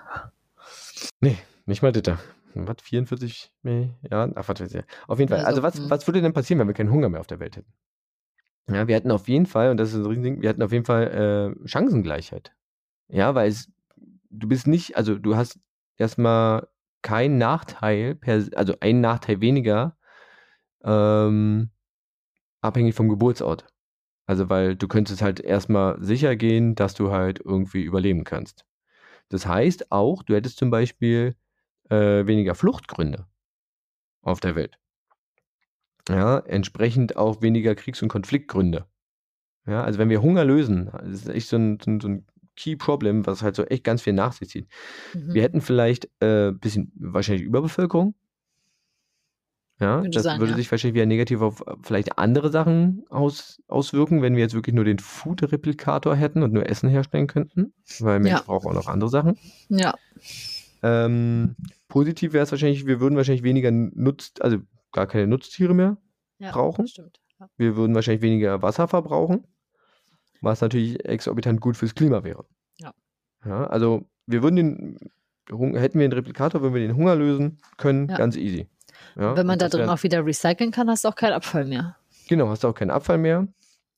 Nee, nicht mal Twitter. Was, 44 Milliarden? Ach, was weiß ich. Auf jeden Fall. Also, Also, was, hm. was würde denn passieren, wenn wir keinen Hunger mehr auf der Welt hätten? Ja, wir hätten auf jeden Fall, und das ist ein Riesending, wir hätten auf jeden Fall äh, Chancengleichheit. Ja, weil es, du bist nicht, also du hast erstmal keinen Nachteil, per, also einen Nachteil weniger, ähm, abhängig vom Geburtsort. Also, weil du könntest halt erstmal sicher gehen, dass du halt irgendwie überleben kannst. Das heißt auch, du hättest zum Beispiel äh, weniger Fluchtgründe auf der Welt. Ja, entsprechend auch weniger Kriegs- und Konfliktgründe. Ja, also wenn wir Hunger lösen, das ist echt so ein, so ein, so ein Key Problem, was halt so echt ganz viel nach sich zieht. Mhm. Wir hätten vielleicht ein äh, bisschen wahrscheinlich Überbevölkerung. Ja, Würde das sein, würde ja. sich wahrscheinlich wieder negativ auf äh, vielleicht andere Sachen aus, auswirken, wenn wir jetzt wirklich nur den Food-Replikator hätten und nur Essen herstellen könnten. Weil Mensch Ja. braucht auch noch andere Sachen. Ja, Ähm, positiv wäre es wahrscheinlich, wir würden wahrscheinlich weniger Nutz, also gar keine Nutztiere mehr. ja, Brauchen? Stimmt. Ja. Wir würden wahrscheinlich weniger Wasser verbrauchen, was natürlich exorbitant gut fürs Klima wäre. Ja. Ja, also wir würden den, hätten wir einen Replikator, würden wir den Hunger lösen können, ganz easy. Wenn man da drin auch wieder recyceln kann, hast du auch keinen Abfall mehr. Genau, hast du auch keinen Abfall mehr.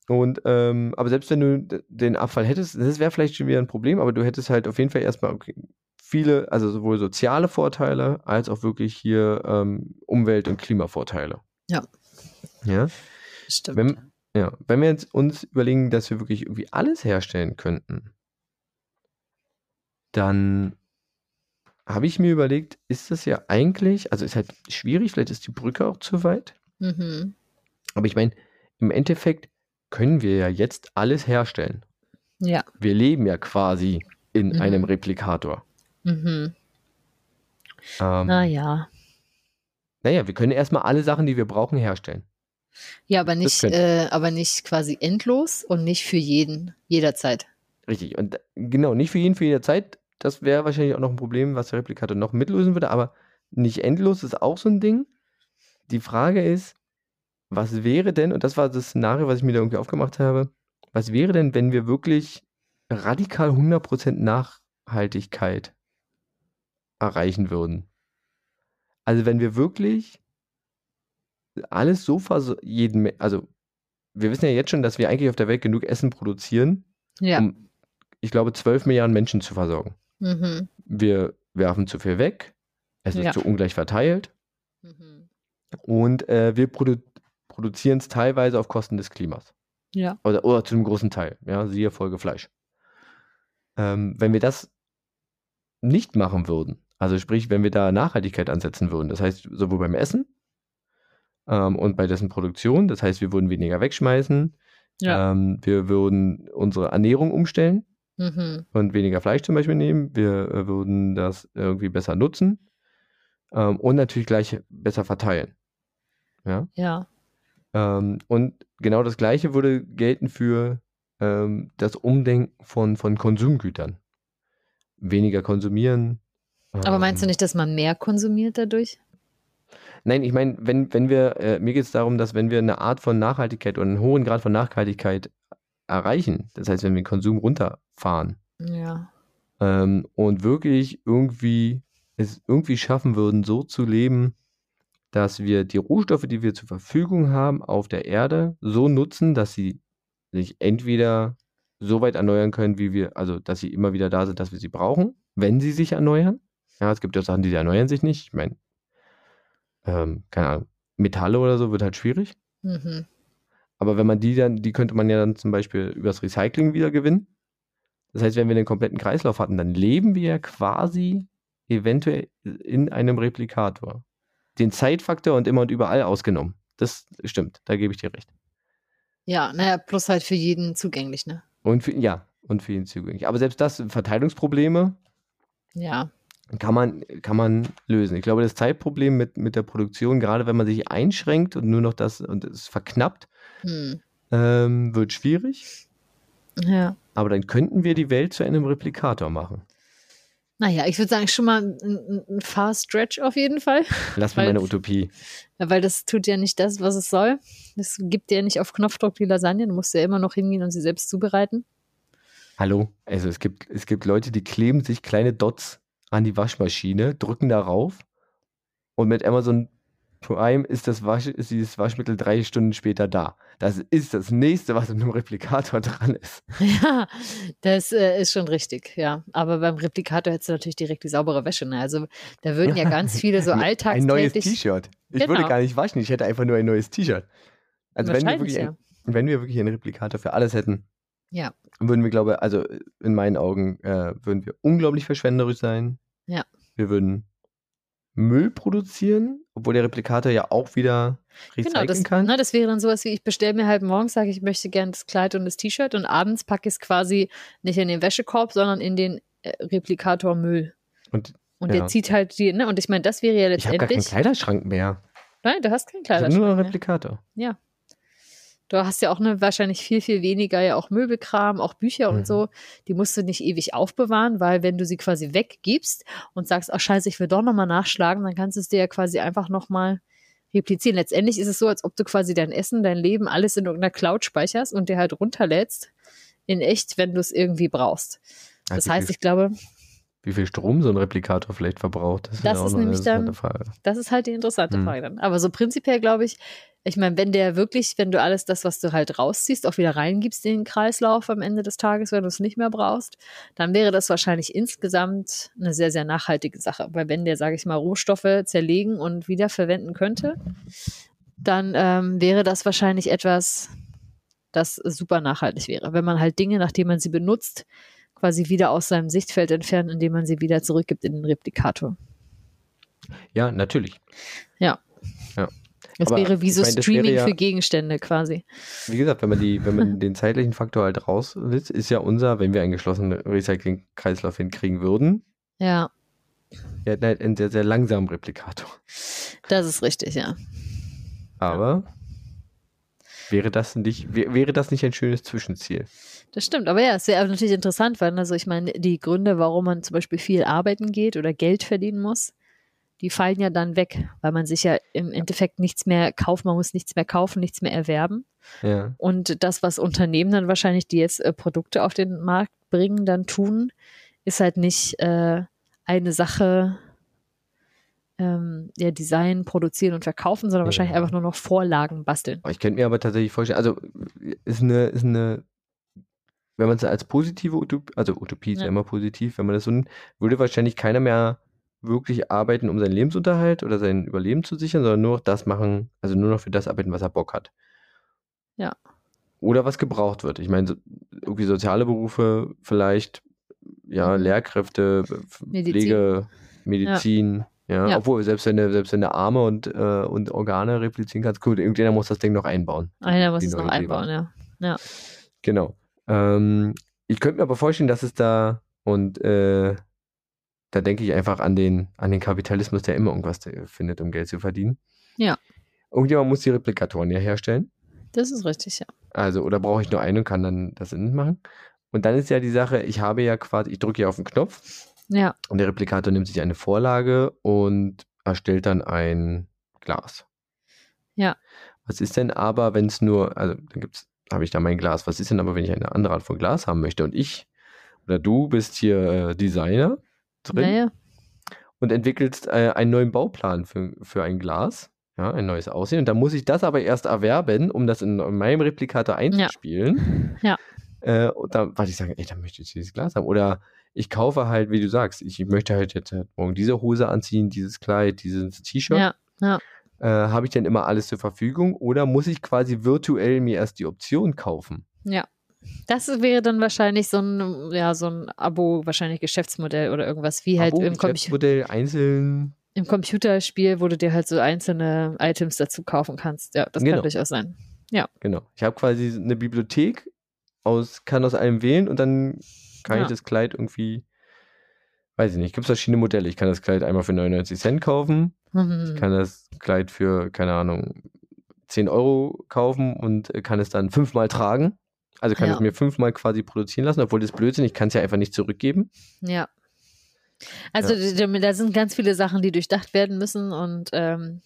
Und, ähm, aber selbst wenn du den Abfall hättest, das wäre vielleicht schon wieder ein Problem, aber du hättest halt auf jeden Fall erstmal okay, viele, also sowohl soziale Vorteile als auch wirklich hier ähm, Umwelt- und Klimavorteile. Ja. Ja. Stimmt. Wenn- Ja, wenn wir jetzt uns überlegen, dass wir wirklich irgendwie alles herstellen könnten, dann habe ich mir überlegt, ist das ja eigentlich, also ist halt schwierig, vielleicht ist die Brücke auch zu weit, mhm. aber ich meine, im Endeffekt können wir ja jetzt alles herstellen. Ja. Wir leben ja quasi in Mhm. einem Replikator. Mhm. Ähm, Naja. Naja, wir können erstmal alle Sachen, die wir brauchen, herstellen. Ja, aber nicht, äh, aber nicht quasi endlos und nicht für jeden, jederzeit. Richtig. Und äh, genau, nicht für jeden, für jede Zeit. Das wäre wahrscheinlich auch noch ein Problem, was der Replikator noch mitlösen würde, aber nicht endlos ist auch so ein Ding. Die Frage ist, was wäre denn, und das war das Szenario, was ich mir da irgendwie aufgemacht habe, was wäre denn, wenn wir wirklich radikal 100% Nachhaltigkeit erreichen würden? Also wenn wir wirklich alles so jeden, also wir wissen ja jetzt schon, dass wir eigentlich auf der Welt genug Essen produzieren, Ja. um, ich glaube, 12 Milliarden Menschen zu versorgen. Mhm. Wir werfen zu viel weg, es ist Ja. zu ungleich verteilt Mhm. und äh, wir produ produzieren es teilweise auf Kosten des Klimas. Ja. Oder, oder zu einem großen Teil, ja, siehe Folge Fleisch. Ähm, wenn wir das nicht machen würden, also sprich, wenn wir da Nachhaltigkeit ansetzen würden, das heißt sowohl beim Essen ähm, und bei dessen Produktion, das heißt, wir würden weniger wegschmeißen, Ja. ähm, wir würden unsere Ernährung umstellen, Mhm. und weniger Fleisch zum Beispiel nehmen. Wir äh, würden das irgendwie besser nutzen ähm, und natürlich gleich besser verteilen. Ja? Ja. Ähm, und genau das Gleiche würde gelten für ähm, das Umdenken von, von Konsumgütern. Weniger konsumieren. Aber meinst du ähm, nicht, dass man mehr konsumiert dadurch? Nein, ich meine, wenn, wenn wir, äh, mir geht es darum, dass wenn wir eine Art von Nachhaltigkeit oder einen hohen Grad von Nachhaltigkeit erreichen, das heißt, wenn wir den Konsum runterfahren, Ja. ähm, und wirklich irgendwie es irgendwie schaffen würden, so zu leben, dass wir die Rohstoffe, die wir zur Verfügung haben auf der Erde, so nutzen, dass sie sich entweder so weit erneuern können, wie wir, also dass sie immer wieder da sind, dass wir sie brauchen, wenn sie sich erneuern. Ja, es gibt ja Sachen, die erneuern sich nicht. Ich meine, ähm, keine Ahnung, Metalle oder so wird halt schwierig. Mhm. Aber wenn man die dann, die könnte man ja dann zum Beispiel übers Recycling wieder gewinnen. Das heißt, wenn wir den kompletten Kreislauf hatten, dann leben wir quasi eventuell in einem Replikator. Den Zeitfaktor und immer und überall ausgenommen. Das stimmt, da gebe ich dir recht. Ja, naja, plus halt für jeden zugänglich, ne? Und für, ja, und für ihn zugänglich. Aber selbst das, Verteilungsprobleme, Ja. Kann man, kann man lösen. Ich glaube, das Zeitproblem mit, mit der Produktion, gerade wenn man sich einschränkt und nur noch das und es verknappt, Hm. ähm, wird schwierig. Ja. Aber dann könnten wir die Welt zu einem Replikator machen. Naja, ich würde sagen, schon mal ein, ein- Far Stretch auf jeden Fall. Lass mir Weil- meine Utopie. Weil das tut ja nicht das, was es soll. Das gibt dir ja nicht auf Knopfdruck die Lasagne. Du musst ja immer noch hingehen und sie selbst zubereiten. Hallo? Also es gibt, es gibt Leute, die kleben sich kleine Dots an die Waschmaschine, drücken darauf und mit Amazon allem ist, das Wasch, ist dieses Waschmittel drei Stunden später da. Das ist das nächste, was in einem Replikator [LAUGHS] dran ist. Ja, das äh, ist schon richtig, ja. Aber beim Replikator hättest du natürlich direkt die saubere Wäsche. Ne? Also da würden ja ganz viele so [LAUGHS] Ein neues. T-Shirt. Ich Genau. würde gar nicht waschen, ich hätte einfach nur ein neues T-Shirt. Also wenn wir, wirklich ja. ein, wenn wir wirklich einen Replikator für alles hätten, Ja. Würden wir, glaube ich, also in meinen Augen, äh, würden wir unglaublich verschwenderisch sein. Ja. Wir würden Müll produzieren, obwohl der Replikator ja auch wieder recyceln Genau, das, kann. ne, das wäre dann sowas wie, ich bestelle mir halt morgens, sage ich, ich möchte gerne das Kleid und das T-Shirt und abends packe ich es quasi nicht in den Wäschekorb, sondern in den äh, Replikator Müll. Und Und Ja. der zieht halt die, ne, und ich meine, das wäre ja ich habe gar keinen letztendlich. Kleiderschrank mehr. Nein, du hast keinen Ich habe nur Kleiderschrank. einen mehr. Replikator. Du hast ja auch ne, wahrscheinlich viel, viel weniger ja auch Möbelkram, auch Bücher Mhm. und so. Die musst du nicht ewig aufbewahren, weil wenn du sie quasi weggibst und sagst, ach scheiße, ich will doch nochmal nachschlagen, dann kannst du es dir ja quasi einfach nochmal replizieren. Letztendlich ist es so, als ob du quasi dein Essen, dein Leben, alles in irgendeiner Cloud speicherst und dir halt runterlädst in echt, wenn du es irgendwie brauchst. Das heißt, ich glaube, wie viel Strom so ein Replikator vielleicht verbraucht, das, Das ja ist noch nämlich dann- Frage. Das ist halt die interessante Hm. Frage dann. Aber so prinzipiell glaube ich, ich meine, wenn der wirklich, wenn du alles das, was du halt rausziehst, auch wieder reingibst in den Kreislauf am Ende des Tages, wenn du es nicht mehr brauchst, dann wäre das wahrscheinlich insgesamt eine sehr, sehr nachhaltige Sache. Weil wenn der, sage ich mal, Rohstoffe zerlegen und wiederverwenden könnte, dann ähm, wäre das wahrscheinlich etwas, das super nachhaltig wäre. Wenn man halt Dinge, nachdem man sie benutzt, quasi wieder aus seinem Sichtfeld entfernt, indem man sie wieder zurückgibt in den Replikator. Ja, natürlich. Das Aber wäre wie ich so das Streaming ja- für Gegenstände quasi. Wie gesagt, wenn man, die, wenn man [LAUGHS] den zeitlichen Faktor halt rauslässt, ist ja unser, wenn wir einen geschlossenen Recycling-Kreislauf hinkriegen würden, Ja, wir hätten halt einen sehr, sehr langsamen Replikator. das ist richtig, ja. Aber wäre das nicht, wär- wäre das nicht ein schönes Zwischenziel? Das stimmt. Aber ja, es wäre natürlich interessant, weil, also ich meine, die Gründe, warum man zum Beispiel viel arbeiten geht oder Geld verdienen muss, die fallen ja dann weg, weil man sich ja im Endeffekt nichts mehr kauft, man muss nichts mehr kaufen, nichts mehr erwerben. Ja. Und das, was Unternehmen dann wahrscheinlich, die jetzt äh, Produkte auf den Markt bringen, dann tun, ist halt nicht äh, eine Sache, ähm, ja, Design, produzieren und verkaufen, sondern Ja. wahrscheinlich einfach nur noch Vorlagen basteln. Ich könnte mir aber tatsächlich vorstellen, also ist eine, ist eine, wenn man es als positive Utopie, also Utopie ist ja. Ja. immer positiv, wenn man das so würde wahrscheinlich keiner mehr wirklich arbeiten, um seinen Lebensunterhalt oder sein Überleben zu sichern, sondern nur noch das machen, also nur noch für das arbeiten, was er Bock hat. Ja. Oder was gebraucht wird. Ich meine, so, irgendwie soziale Berufe, vielleicht, ja, Mhm. Lehrkräfte, Medizin. Pflege, Medizin, ja. Ja. Obwohl, selbst wenn du, selbst wenn du Arme und, äh, und Organe replizieren kannst, gut, irgendjemand muss das Ding noch einbauen. Einer muss es noch einbauen, Leber. ja. Genau. Ähm, ich könnte mir aber vorstellen, dass es da und äh, da denke ich einfach an den, an den Kapitalismus, der immer irgendwas äh, findet, um Geld zu verdienen. Ja. Irgendjemand muss die Replikatoren ja herstellen. Das ist richtig, ja. Also, oder brauche ich nur einen und kann dann das innen machen? Und dann ist ja die Sache, ich habe ja quasi, ich drücke hier auf den Knopf Ja, und der Replikator nimmt sich eine Vorlage und erstellt dann ein Glas. Ja. Was ist denn aber, wenn es nur, also dann gibt's, habe ich da mein Glas. Was ist denn aber, wenn ich eine andere Art von Glas haben möchte und ich oder du bist hier äh, Designer drin naja. und entwickelst äh, einen neuen Bauplan für, für ein Glas, ja, ein neues Aussehen. Und dann muss ich das aber erst erwerben, um das in, in meinem Replikator einzuspielen. [LAUGHS] Ja. Äh, und dann warte ich sagen, ey, dann möchte ich dieses Glas haben. Oder ich kaufe halt, wie du sagst, ich möchte halt jetzt halt morgen diese Hose anziehen, dieses Kleid, dieses T-Shirt. Ja, Äh, Habe ich denn immer alles zur Verfügung? Oder muss ich quasi virtuell mir erst die Option kaufen? ja. Das wäre dann wahrscheinlich so ein, ja, so ein Abo, wahrscheinlich Geschäftsmodell oder irgendwas, wie halt Abo, im, Geschäftsmodell, einzeln. im Computerspiel, wo du dir halt so einzelne Items dazu kaufen kannst. Ja, das Genau. kann durchaus sein. Genau. Ich habe quasi eine Bibliothek aus, kann aus allem wählen und dann kann Ja. ich das Kleid irgendwie, weiß ich nicht, gibt es verschiedene Modelle. Ich kann das Kleid einmal für 99 Cent kaufen, Mhm. kann das Kleid für, keine Ahnung, 10 Euro kaufen und äh, kann es dann fünfmal tragen. Also kann Ja. es mir fünfmal quasi produzieren lassen, obwohl das Blödsinn, ich kann es ja einfach nicht zurückgeben. Ja. Also d- da sind ganz viele Sachen, die durchdacht werden müssen und ähm,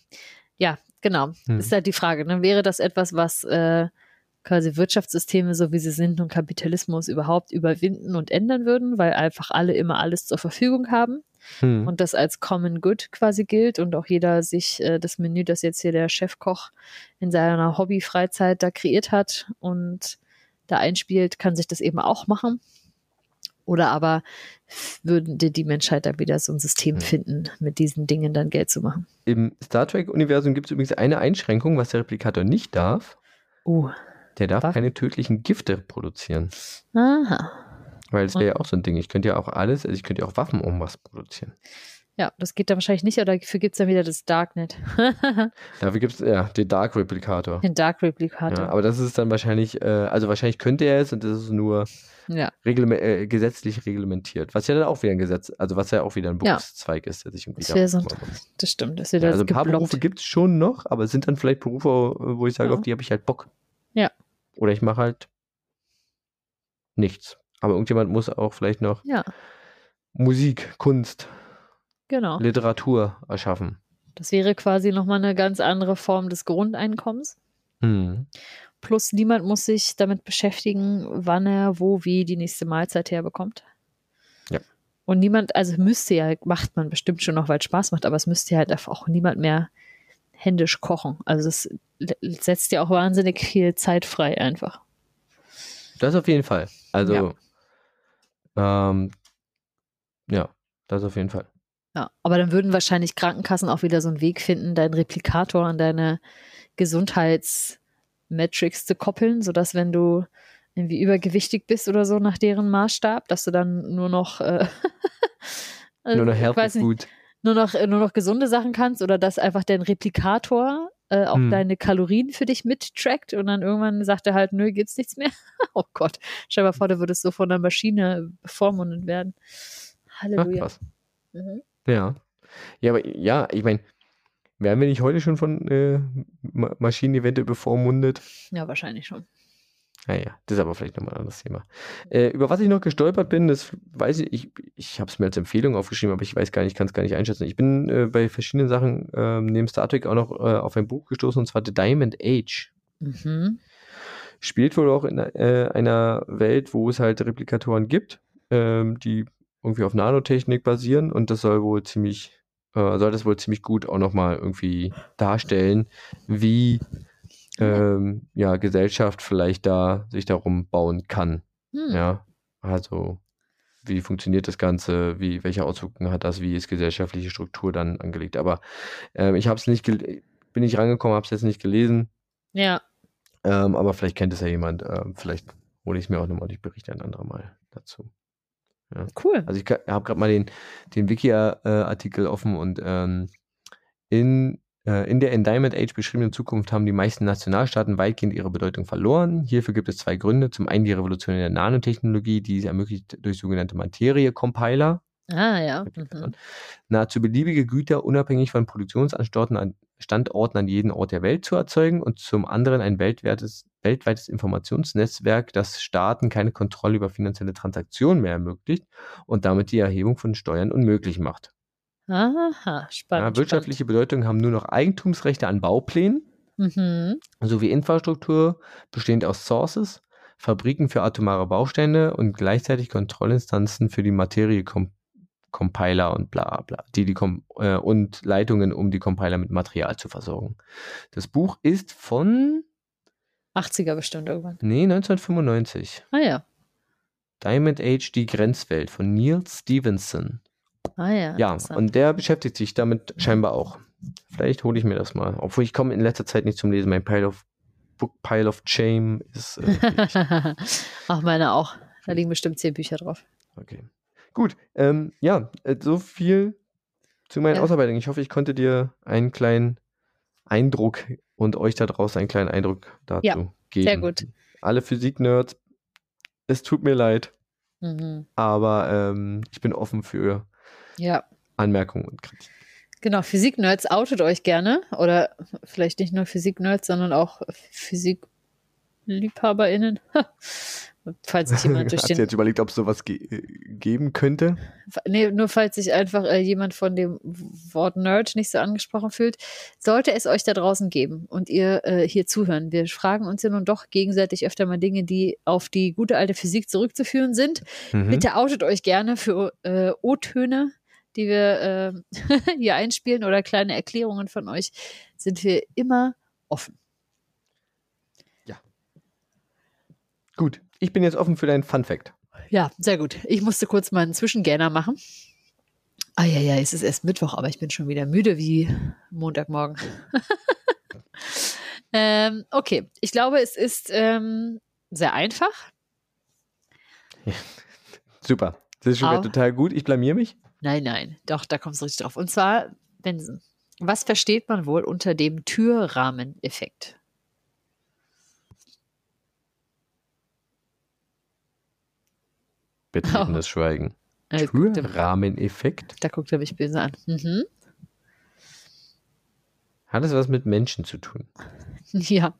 ja, genau. Hm. Ist halt die Frage. Ne? Wäre das etwas, was äh, quasi Wirtschaftssysteme, so wie sie sind und Kapitalismus überhaupt überwinden und ändern würden, weil einfach alle immer alles zur Verfügung haben? Hm. und das als Common Good quasi gilt und auch jeder sich äh, das Menü, das jetzt hier der Chefkoch in seiner Hobbyfreizeit da kreiert hat und da einspielt, kann sich das eben auch machen. Oder aber würde die Menschheit da wieder so ein System Hm. finden, mit diesen Dingen dann Geld zu machen. Im Star Trek-Universum gibt es übrigens eine Einschränkung, was der Replikator nicht darf. Uh, Der darf Was? keine tödlichen Gifte produzieren. aha. Weil es wäre ja auch so ein Ding. Ich könnte ja auch alles, also ich könnte ja auch Waffen um was produzieren. Ja, das geht dann wahrscheinlich nicht, oder dafür gibt es dann wieder das Darknet. [LAUGHS] Dafür gibt es ja den Dark Replikator. Den Dark Ja, Replicator. aber das ist dann wahrscheinlich, äh, also wahrscheinlich könnte er es und das ist nur Ja, reglement, äh, gesetzlich reglementiert. Was ja dann auch wieder ein Gesetz, also was ja auch wieder ein Ja. Berufszweig ist, der sich irgendwie Das so- das stimmt. Das wird Ja, ja, also ein paar geblockt. Berufe gibt es schon noch, aber es sind dann vielleicht Berufe, wo ich sage, Ja. auf die habe ich halt Bock. Ja. Oder ich mache halt nichts. Aber irgendjemand muss auch vielleicht noch Ja, Musik, Kunst, genau. Literatur erschaffen. Das wäre quasi nochmal eine ganz andere Form des Grundeinkommens. Hm. Plus niemand muss sich damit beschäftigen, wann er wo wie die nächste Mahlzeit herbekommt. Ja. Und niemand, also müsste ja, macht man bestimmt schon noch, weil es Spaß macht, aber es müsste ja halt einfach auch niemand mehr händisch kochen. Also das setzt ja auch wahnsinnig viel Zeit frei einfach. Das auf jeden Fall. Also, ähm, ja, das auf jeden Fall. Ja, aber dann würden wahrscheinlich Krankenkassen auch wieder so einen Weg finden, deinen Replikator an deine Gesundheitsmetrics zu koppeln, sodass wenn du irgendwie übergewichtig bist oder so nach deren Maßstab, dass du dann nur noch äh, [LAUGHS] Nur noch Healthy Food. nur noch nur noch gesunde Sachen kannst oder dass einfach dein Replikator äh, auch Hm. deine Kalorien für dich mittrackt und dann irgendwann sagt er halt, nö, gibt's nichts mehr. [LAUGHS] oh Gott, stell dir mal vor, du würdest so von der Maschine bevormundet werden. Ach, Halleluja. krass. Mhm. Ja. Ja, aber ja, ich meine, werden wir nicht heute schon von äh, Ma Maschinen eventuell bevormundet? Ja, wahrscheinlich schon. Naja, das ist aber vielleicht nochmal ein anderes Thema. Äh, über was ich noch gestolpert bin, das weiß ich, ich, ich habe es mir als Empfehlung aufgeschrieben, aber ich weiß gar nicht, kann es gar nicht einschätzen. Ich bin äh, bei verschiedenen Sachen ähm, neben Star Trek auch noch äh, auf ein Buch gestoßen, und zwar The Diamond Age. Mhm. Spielt wohl auch in äh, einer Welt, wo es halt Replikatoren gibt, ähm, die irgendwie auf Nanotechnik basieren und das soll wohl ziemlich, äh, soll das wohl ziemlich gut auch nochmal irgendwie darstellen, wie ähm, ja, Gesellschaft vielleicht da sich darum bauen kann. Hm. Ja, also wie funktioniert das Ganze, wie, welche Auswirkungen hat das, wie ist gesellschaftliche Struktur dann angelegt. Aber ähm, ich habe es nicht, bin nicht rangekommen, habe es jetzt nicht gelesen, Ja, ähm, aber vielleicht kennt es ja jemand. Ähm, vielleicht hole ich es mir auch nochmal und ich berichte ein anderer Mal dazu. cool. Also ich habe gerade mal den, den Wiki-Artikel offen und ähm, in, äh, in der Diamond Age beschriebenen Zukunft haben die meisten Nationalstaaten weitgehend ihre Bedeutung verloren. Hierfür gibt es zwei Gründe. Zum einen die Revolution in der Nanotechnologie, die es ermöglicht durch sogenannte Materie-Compiler, Ah, ja. Mhm. Nahezu beliebige Güter unabhängig von Produktionsanstandorten an, Standorten an jedem Ort der Welt zu erzeugen und zum anderen ein weltweites, weltweites Informationsnetzwerk, das Staaten keine Kontrolle über finanzielle Transaktionen mehr ermöglicht und damit die Erhebung von Steuern unmöglich macht. Aha, spannend. Ja, wirtschaftliche Bedeutung haben nur noch Eigentumsrechte an Bauplänen spannend. Mhm. sowie Infrastruktur bestehend aus Sources, Fabriken für atomare Bausteine und gleichzeitig Kontrollinstanzen für die Materie Compiler und bla bla, die die äh, und Leitungen, um die Compiler mit Material zu versorgen. Das Buch ist von 80er bestimmt irgendwann. nee 1995. Ah ja. Diamond Age die Grenzwelt von Neil Stevenson. Ah ja. Ja, und der beschäftigt sich damit scheinbar auch. Vielleicht hole ich mir das mal. Obwohl ich komme in letzter Zeit nicht zum Lesen. Mein Pile of Book Pile of Shame ist. Äh, [LAUGHS] Ach, meine auch. Da liegen bestimmt zehn Bücher drauf. okay. Gut. Ähm, ja, äh, so viel zu meinen Ja. Ausarbeitungen. Ich hoffe, ich konnte dir einen kleinen Eindruck und euch da draußen einen kleinen Eindruck dazu Ja, geben. sehr gut. Alle Physik-Nerds, es tut mir leid, Mhm. aber ähm, ich bin offen für Ja. Anmerkungen und Kritik. Genau, Physik-Nerds outet euch gerne. Oder vielleicht nicht nur Physik-Nerds, sondern auch Physik-LiebhaberInnen. [LAUGHS] falls sich jemand [LAUGHS] durch Hat den. jetzt überlegt, ob es sowas ge äh, geben könnte? Nee, nur falls sich einfach äh, jemand von dem Wort Nerd nicht so angesprochen fühlt, sollte es euch da draußen geben und ihr äh, hier zuhören. Wir fragen uns ja nun doch gegenseitig öfter mal Dinge, die auf die gute alte Physik zurückzuführen sind. Mhm. Bitte outet euch gerne für äh, O-Töne, die wir äh, [LAUGHS] hier einspielen oder kleine Erklärungen von euch, sind wir immer offen. Gut, ich bin jetzt offen für deinen Fun Fact. Ja, sehr gut. Ich musste kurz mal einen Zwischengähner machen. Ah ja, ja, es ist erst Mittwoch, aber ich bin schon wieder müde wie Montagmorgen. [LAUGHS] ähm, okay, ich glaube, es ist ähm, sehr einfach. [LAUGHS] Super. Das ist schon wieder total gut. Ich blamier mich. Nein, nein, doch, da kommst du richtig drauf. Und zwar, wenn, was versteht man wohl unter dem Türrahmeneffekt? Betretenes Schweigen. Äh, Türrahmeneffekt. Da guckt er mich böse an. Mhm. Hat es was mit Menschen zu tun? [LAUGHS] Ja,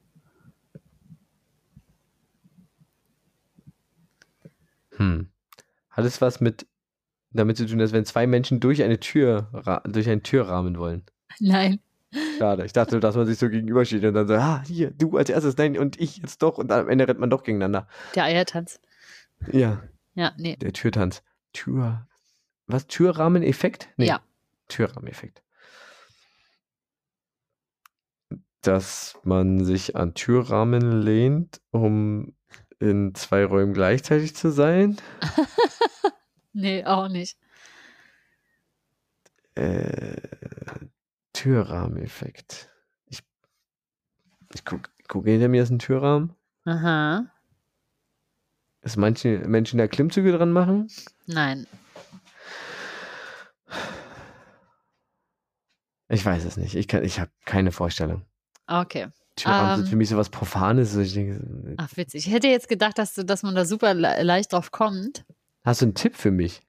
Hm. Hat es was mit damit zu tun, dass wenn zwei Menschen durch eine Tür durch einen Türrahmen wollen? nein. Schade. Ich dachte, dass man sich so gegenübersteht und dann so, ah, hier, du als erstes, nein, und ich jetzt doch. Und am Ende rennt man doch gegeneinander. Der Eiertanz. Ja, Ja, nee. der Türtanz. Tür. Was? Türrahmeneffekt? Nee. Ja. Türrahmeneffekt. Dass man sich an Türrahmen lehnt, um in zwei Räumen gleichzeitig zu sein. [LAUGHS] Nee, auch nicht. Äh, Türrahmeneffekt. Ich, ich gucke, guck, hinter mir ist ein Türrahmen. Aha. Dass manche Menschen da Klimmzüge dran machen. Nein. Ich weiß es nicht. Ich, kann- ich habe keine Vorstellung. Okay. Türrahmen Ähm. sind für mich so was Profanes. Ich denke, Ach, witzig. Ich hätte jetzt gedacht, dass, du, dass man da super le leicht drauf kommt. hast du einen Tipp für mich?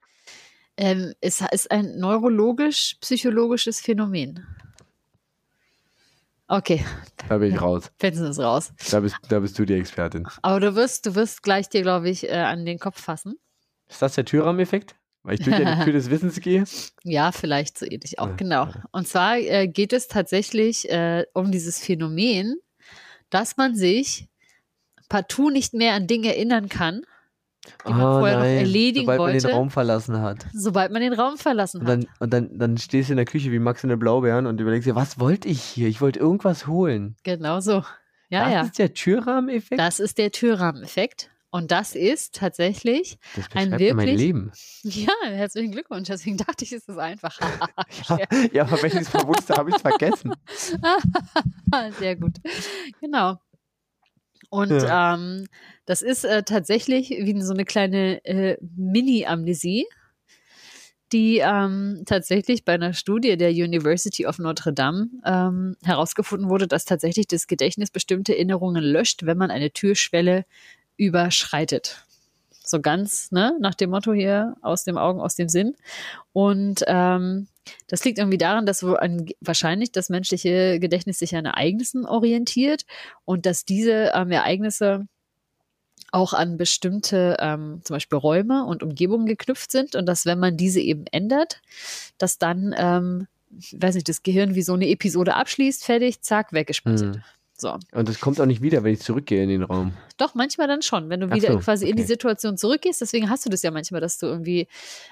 Ähm, es ist ein neurologisch-psychologisches Phänomen. Okay, Da bin ich raus. Vincent ist raus. Da bist, da bist du die Expertin. Aber du wirst, du wirst gleich dir, glaube ich, äh, an den Kopf fassen. Ist das der Türrahmeneffekt? Weil ich durch eine Tür [LAUGHS] des Wissens gehe? Ja, vielleicht so ähnlich auch, Ja, genau. ja. Und zwar äh, geht es tatsächlich äh, um dieses Phänomen, dass man sich partout nicht mehr an Dinge erinnern kann, die man vorher noch erledigen sobald man wollte, den Raum verlassen hat. sobald man den Raum verlassen Und hat. dann, und dann, dann stehst du in der Küche wie Max in der Blaubeeren und überlegst dir, was wollte ich hier? Ich wollte irgendwas holen. Genau so. Ja, das ja. ist der Türrahmeneffekt? Das ist der Türrahmeneffekt. Und das ist tatsächlich, Das ein ja mein wirklich- Leben. ja, herzlichen Glückwunsch. Deswegen dachte ich, es ist einfach. [LAUGHS] Ja, ja aber wenn ich es mal wusste, habe ich es vergessen. [LAUGHS] Sehr gut. Genau. Und Ja. ähm, das ist äh, tatsächlich wie so eine kleine äh, Mini-Amnesie, die ähm, tatsächlich bei einer Studie der University of Notre Dame ähm, herausgefunden wurde, dass tatsächlich das Gedächtnis bestimmte Erinnerungen löscht, wenn man eine Türschwelle überschreitet. So ganz, ne, nach dem Motto hier, aus dem Augen, aus dem Sinn. Und ähm, das liegt irgendwie daran, dass an, wahrscheinlich das menschliche Gedächtnis sich an Ereignissen orientiert und dass diese ähm, Ereignisse auch an bestimmte ähm, zum Beispiel Räume und Umgebungen geknüpft sind und dass wenn man diese eben ändert, dass dann, ähm, weiß nicht, das Gehirn wie so eine Episode abschließt, fertig, zack, weggespeichert. Hm. So. Und es kommt auch nicht wieder, wenn ich zurückgehe in den Raum. Doch, manchmal dann schon, wenn du wieder so, quasi in die okay. Situation zurückgehst. Deswegen hast du das ja manchmal, dass du irgendwie,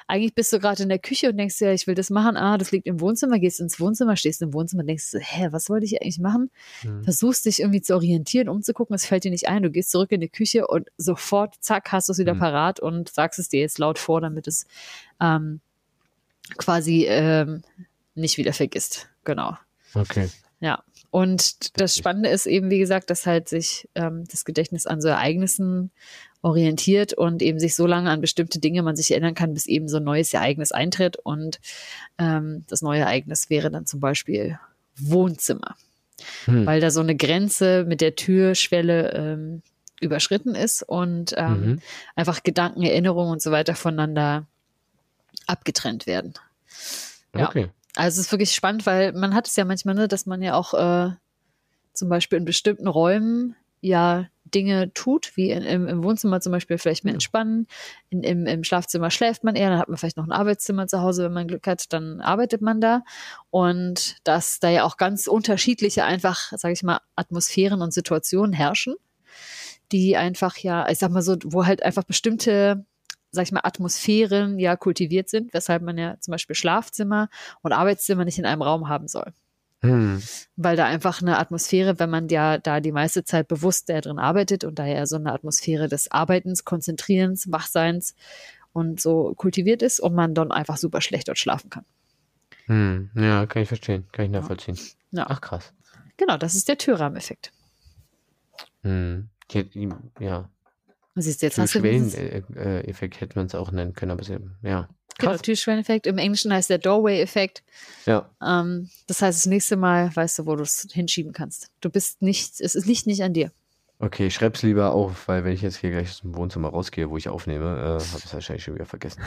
eigentlich bist du gerade in der Küche und denkst dir, ich will das machen. Ah, das liegt im Wohnzimmer, gehst ins Wohnzimmer, stehst im Wohnzimmer und denkst, hä, was wollte ich eigentlich machen? Hm. Versuchst dich irgendwie zu orientieren, umzugucken, es fällt dir nicht ein. Du gehst zurück in die Küche und sofort, zack, hast du es wieder Mhm. parat und sagst es dir jetzt laut vor, damit es ähm, quasi ähm, nicht wieder vergisst. Genau. Okay. Und das Spannende ist eben, wie gesagt, dass halt sich ähm, das Gedächtnis an so Ereignissen orientiert und eben sich so lange an bestimmte Dinge man sich erinnern kann, bis eben so ein neues Ereignis eintritt. Und ähm, das neue Ereignis wäre dann zum Beispiel Wohnzimmer, Hm. weil da so eine Grenze mit der Türschwelle ähm, überschritten ist und ähm, Mhm. einfach Gedanken, Erinnerungen und so weiter voneinander abgetrennt werden. ja. Okay. Also es ist wirklich spannend, weil man hat es ja manchmal, ne, dass man ja auch äh, zum Beispiel in bestimmten Räumen ja Dinge tut, wie in, im, im Wohnzimmer zum Beispiel vielleicht mehr entspannen, in, im, im Schlafzimmer schläft man eher, dann hat man vielleicht noch ein Arbeitszimmer zu Hause, wenn man Glück hat, dann arbeitet man da. Und dass da ja auch ganz unterschiedliche einfach, sage ich mal, Atmosphären und Situationen herrschen, die einfach ja, ich sag mal so, wo halt einfach bestimmte sag ich mal, Atmosphären ja kultiviert sind, weshalb man ja zum Beispiel Schlafzimmer und Arbeitszimmer nicht in einem Raum haben soll. Hm. Weil da einfach eine Atmosphäre, wenn man ja da die meiste Zeit bewusst da drin arbeitet und daher so eine Atmosphäre des Arbeitens, Konzentrierens, Wachseins und so kultiviert ist und man dann einfach super schlecht dort schlafen kann. Hm. Ja, kann ich verstehen. Kann ich nachvollziehen. Ja. Ach, krass. Genau, das ist der Türrahmeneffekt. Hm. Ja, ja. Siehst du, jetzt hast du dieses, Türschwellen-Effekt hätte man es auch nennen können, aber es, ja. genau, Krass. Türschwelleneffekt. Im Englischen heißt der Doorway-Effekt. Ja. Ähm, das heißt, das nächste Mal weißt du, wo du es hinschieben kannst. Du bist nicht, es ist nicht, nicht an dir. Okay, ich schreib's lieber auf, weil wenn ich jetzt hier gleich aus dem Wohnzimmer rausgehe, wo ich aufnehme, äh, habe ich es wahrscheinlich schon wieder vergessen.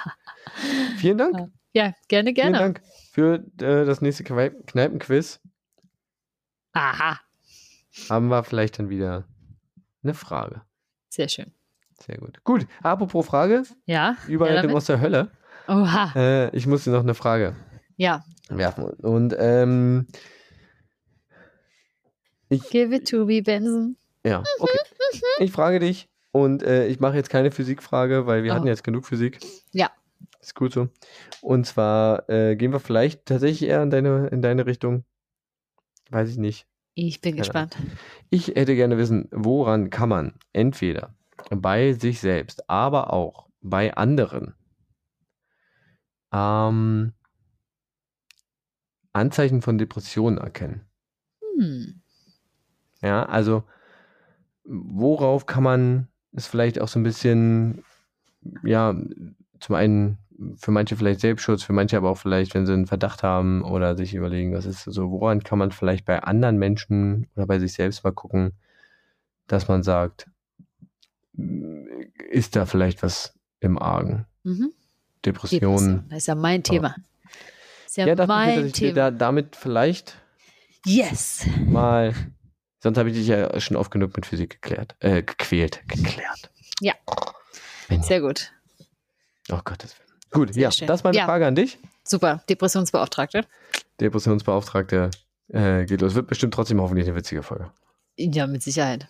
[LAUGHS] Vielen Dank. ja, gerne, Vielen gerne. Dank für äh, das nächste Kneip- Kneipenquiz. Aha, Haben wir vielleicht dann wieder eine Frage. Sehr schön. Sehr gut. Gut, apropos Frage, Ja, Überleitung damit? aus der Hölle. oha, Äh, ich muss dir noch eine Frage ja. werfen. Und ähm, Give it to me, Benson. ja, okay. Ich frage dich und äh, ich mache jetzt keine Physikfrage, weil wir Oh. hatten jetzt genug Physik. Ja. Ist gut so. Und zwar äh, gehen wir vielleicht tatsächlich eher in deine, in deine Richtung. Weiß ich nicht. Ich bin gespannt. Ich hätte gerne wissen, woran kann man entweder bei sich selbst, aber auch bei anderen ähm, Anzeichen von Depressionen erkennen. Hm. Ja, also worauf kann man es vielleicht auch so ein bisschen, ja, zum einen für manche vielleicht Selbstschutz, für manche aber auch vielleicht, wenn sie einen Verdacht haben oder sich überlegen, was ist so, woran kann man vielleicht bei anderen Menschen oder bei sich selbst mal gucken, dass man sagt, ist da vielleicht was im Argen? Mhm. Depressionen. Depression. Das ist ja mein Thema. ist ja, Ja, mein ich Thema. da, damit vielleicht yes. mal. Sonst habe ich dich ja schon oft genug mit Physik geklärt, äh, gequält, geklärt. Ja. Sehr gut. Oh Gottes Willen. Gut, Sehr ja, schön. das war eine Ja. Frage an dich. Super. Depressionsbeauftragte. Depressionsbeauftragte äh, geht los. Wird bestimmt trotzdem hoffentlich eine witzige Folge. Ja, mit Sicherheit.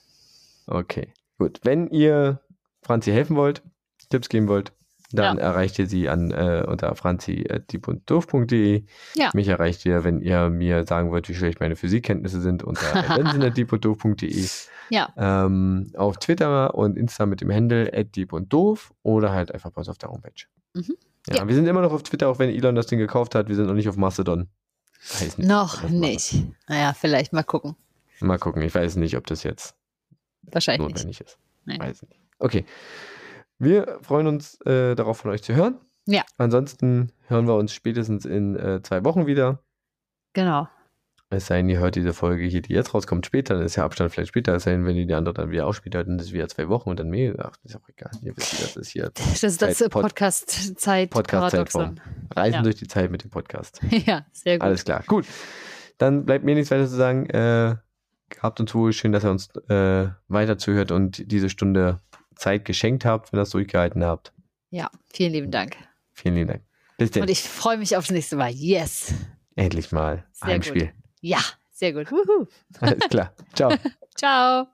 Okay, gut. Wenn ihr Franzi helfen wollt, Tipps geben wollt, dann Ja. erreicht ihr sie an äh, unter franzi.diebunddoof.de. Ja. Mich erreicht ihr, wenn ihr mir sagen wollt, wie schlecht meine Physikkenntnisse sind, unter [LAUGHS] benson.diebunddoof.de. Ja. Ähm, auf Twitter und Insta mit dem Handle @diebunddoof oder halt einfach bei uns auf der Homepage. Mhm. Ja, Ja. wir sind immer noch auf Twitter, auch wenn Elon das Ding gekauft hat. Wir sind noch nicht auf Mastodon. Weiß nicht, Noch machen. nicht. Naja, vielleicht mal gucken. Mal gucken. Ich weiß nicht, ob das jetzt Wahrscheinlich nicht. notwendig ist. Nein. Weiß nicht. Okay. Wir freuen uns äh, darauf, von euch zu hören. Ja. Ansonsten hören wir uns spätestens in äh, zwei Wochen wieder. Genau. Es sei denn, ihr hört diese Folge hier, die jetzt rauskommt, später, dann ist der Abstand vielleicht später. Es sei denn, wenn ihr die andere dann wieder ausspielt, dann ist es wieder zwei Wochen und dann mehr. Ach, ist auch egal. Ihr wisst, das ist hier. Das ist das Zeit- Pod- Podcast-Zeit-Paradoxon. Reisen Ja. durch die Zeit mit dem Podcast. [LAUGHS] ja, sehr gut. Alles klar. Gut. Dann bleibt mir nichts weiter zu sagen. Äh, habt uns wohl. Schön, dass ihr uns äh, weiter zuhört und diese Stunde Zeit geschenkt habt, wenn ihr das durchgehalten habt. Ja, vielen lieben Dank. Vielen lieben Dank. Bis denn. Und ich freue mich aufs nächste Mal. Yes. Endlich mal Sehr Heimspiel. Ja, sehr gut. Wuhu. Alles klar. Ciao. [LAUGHS] Ciao.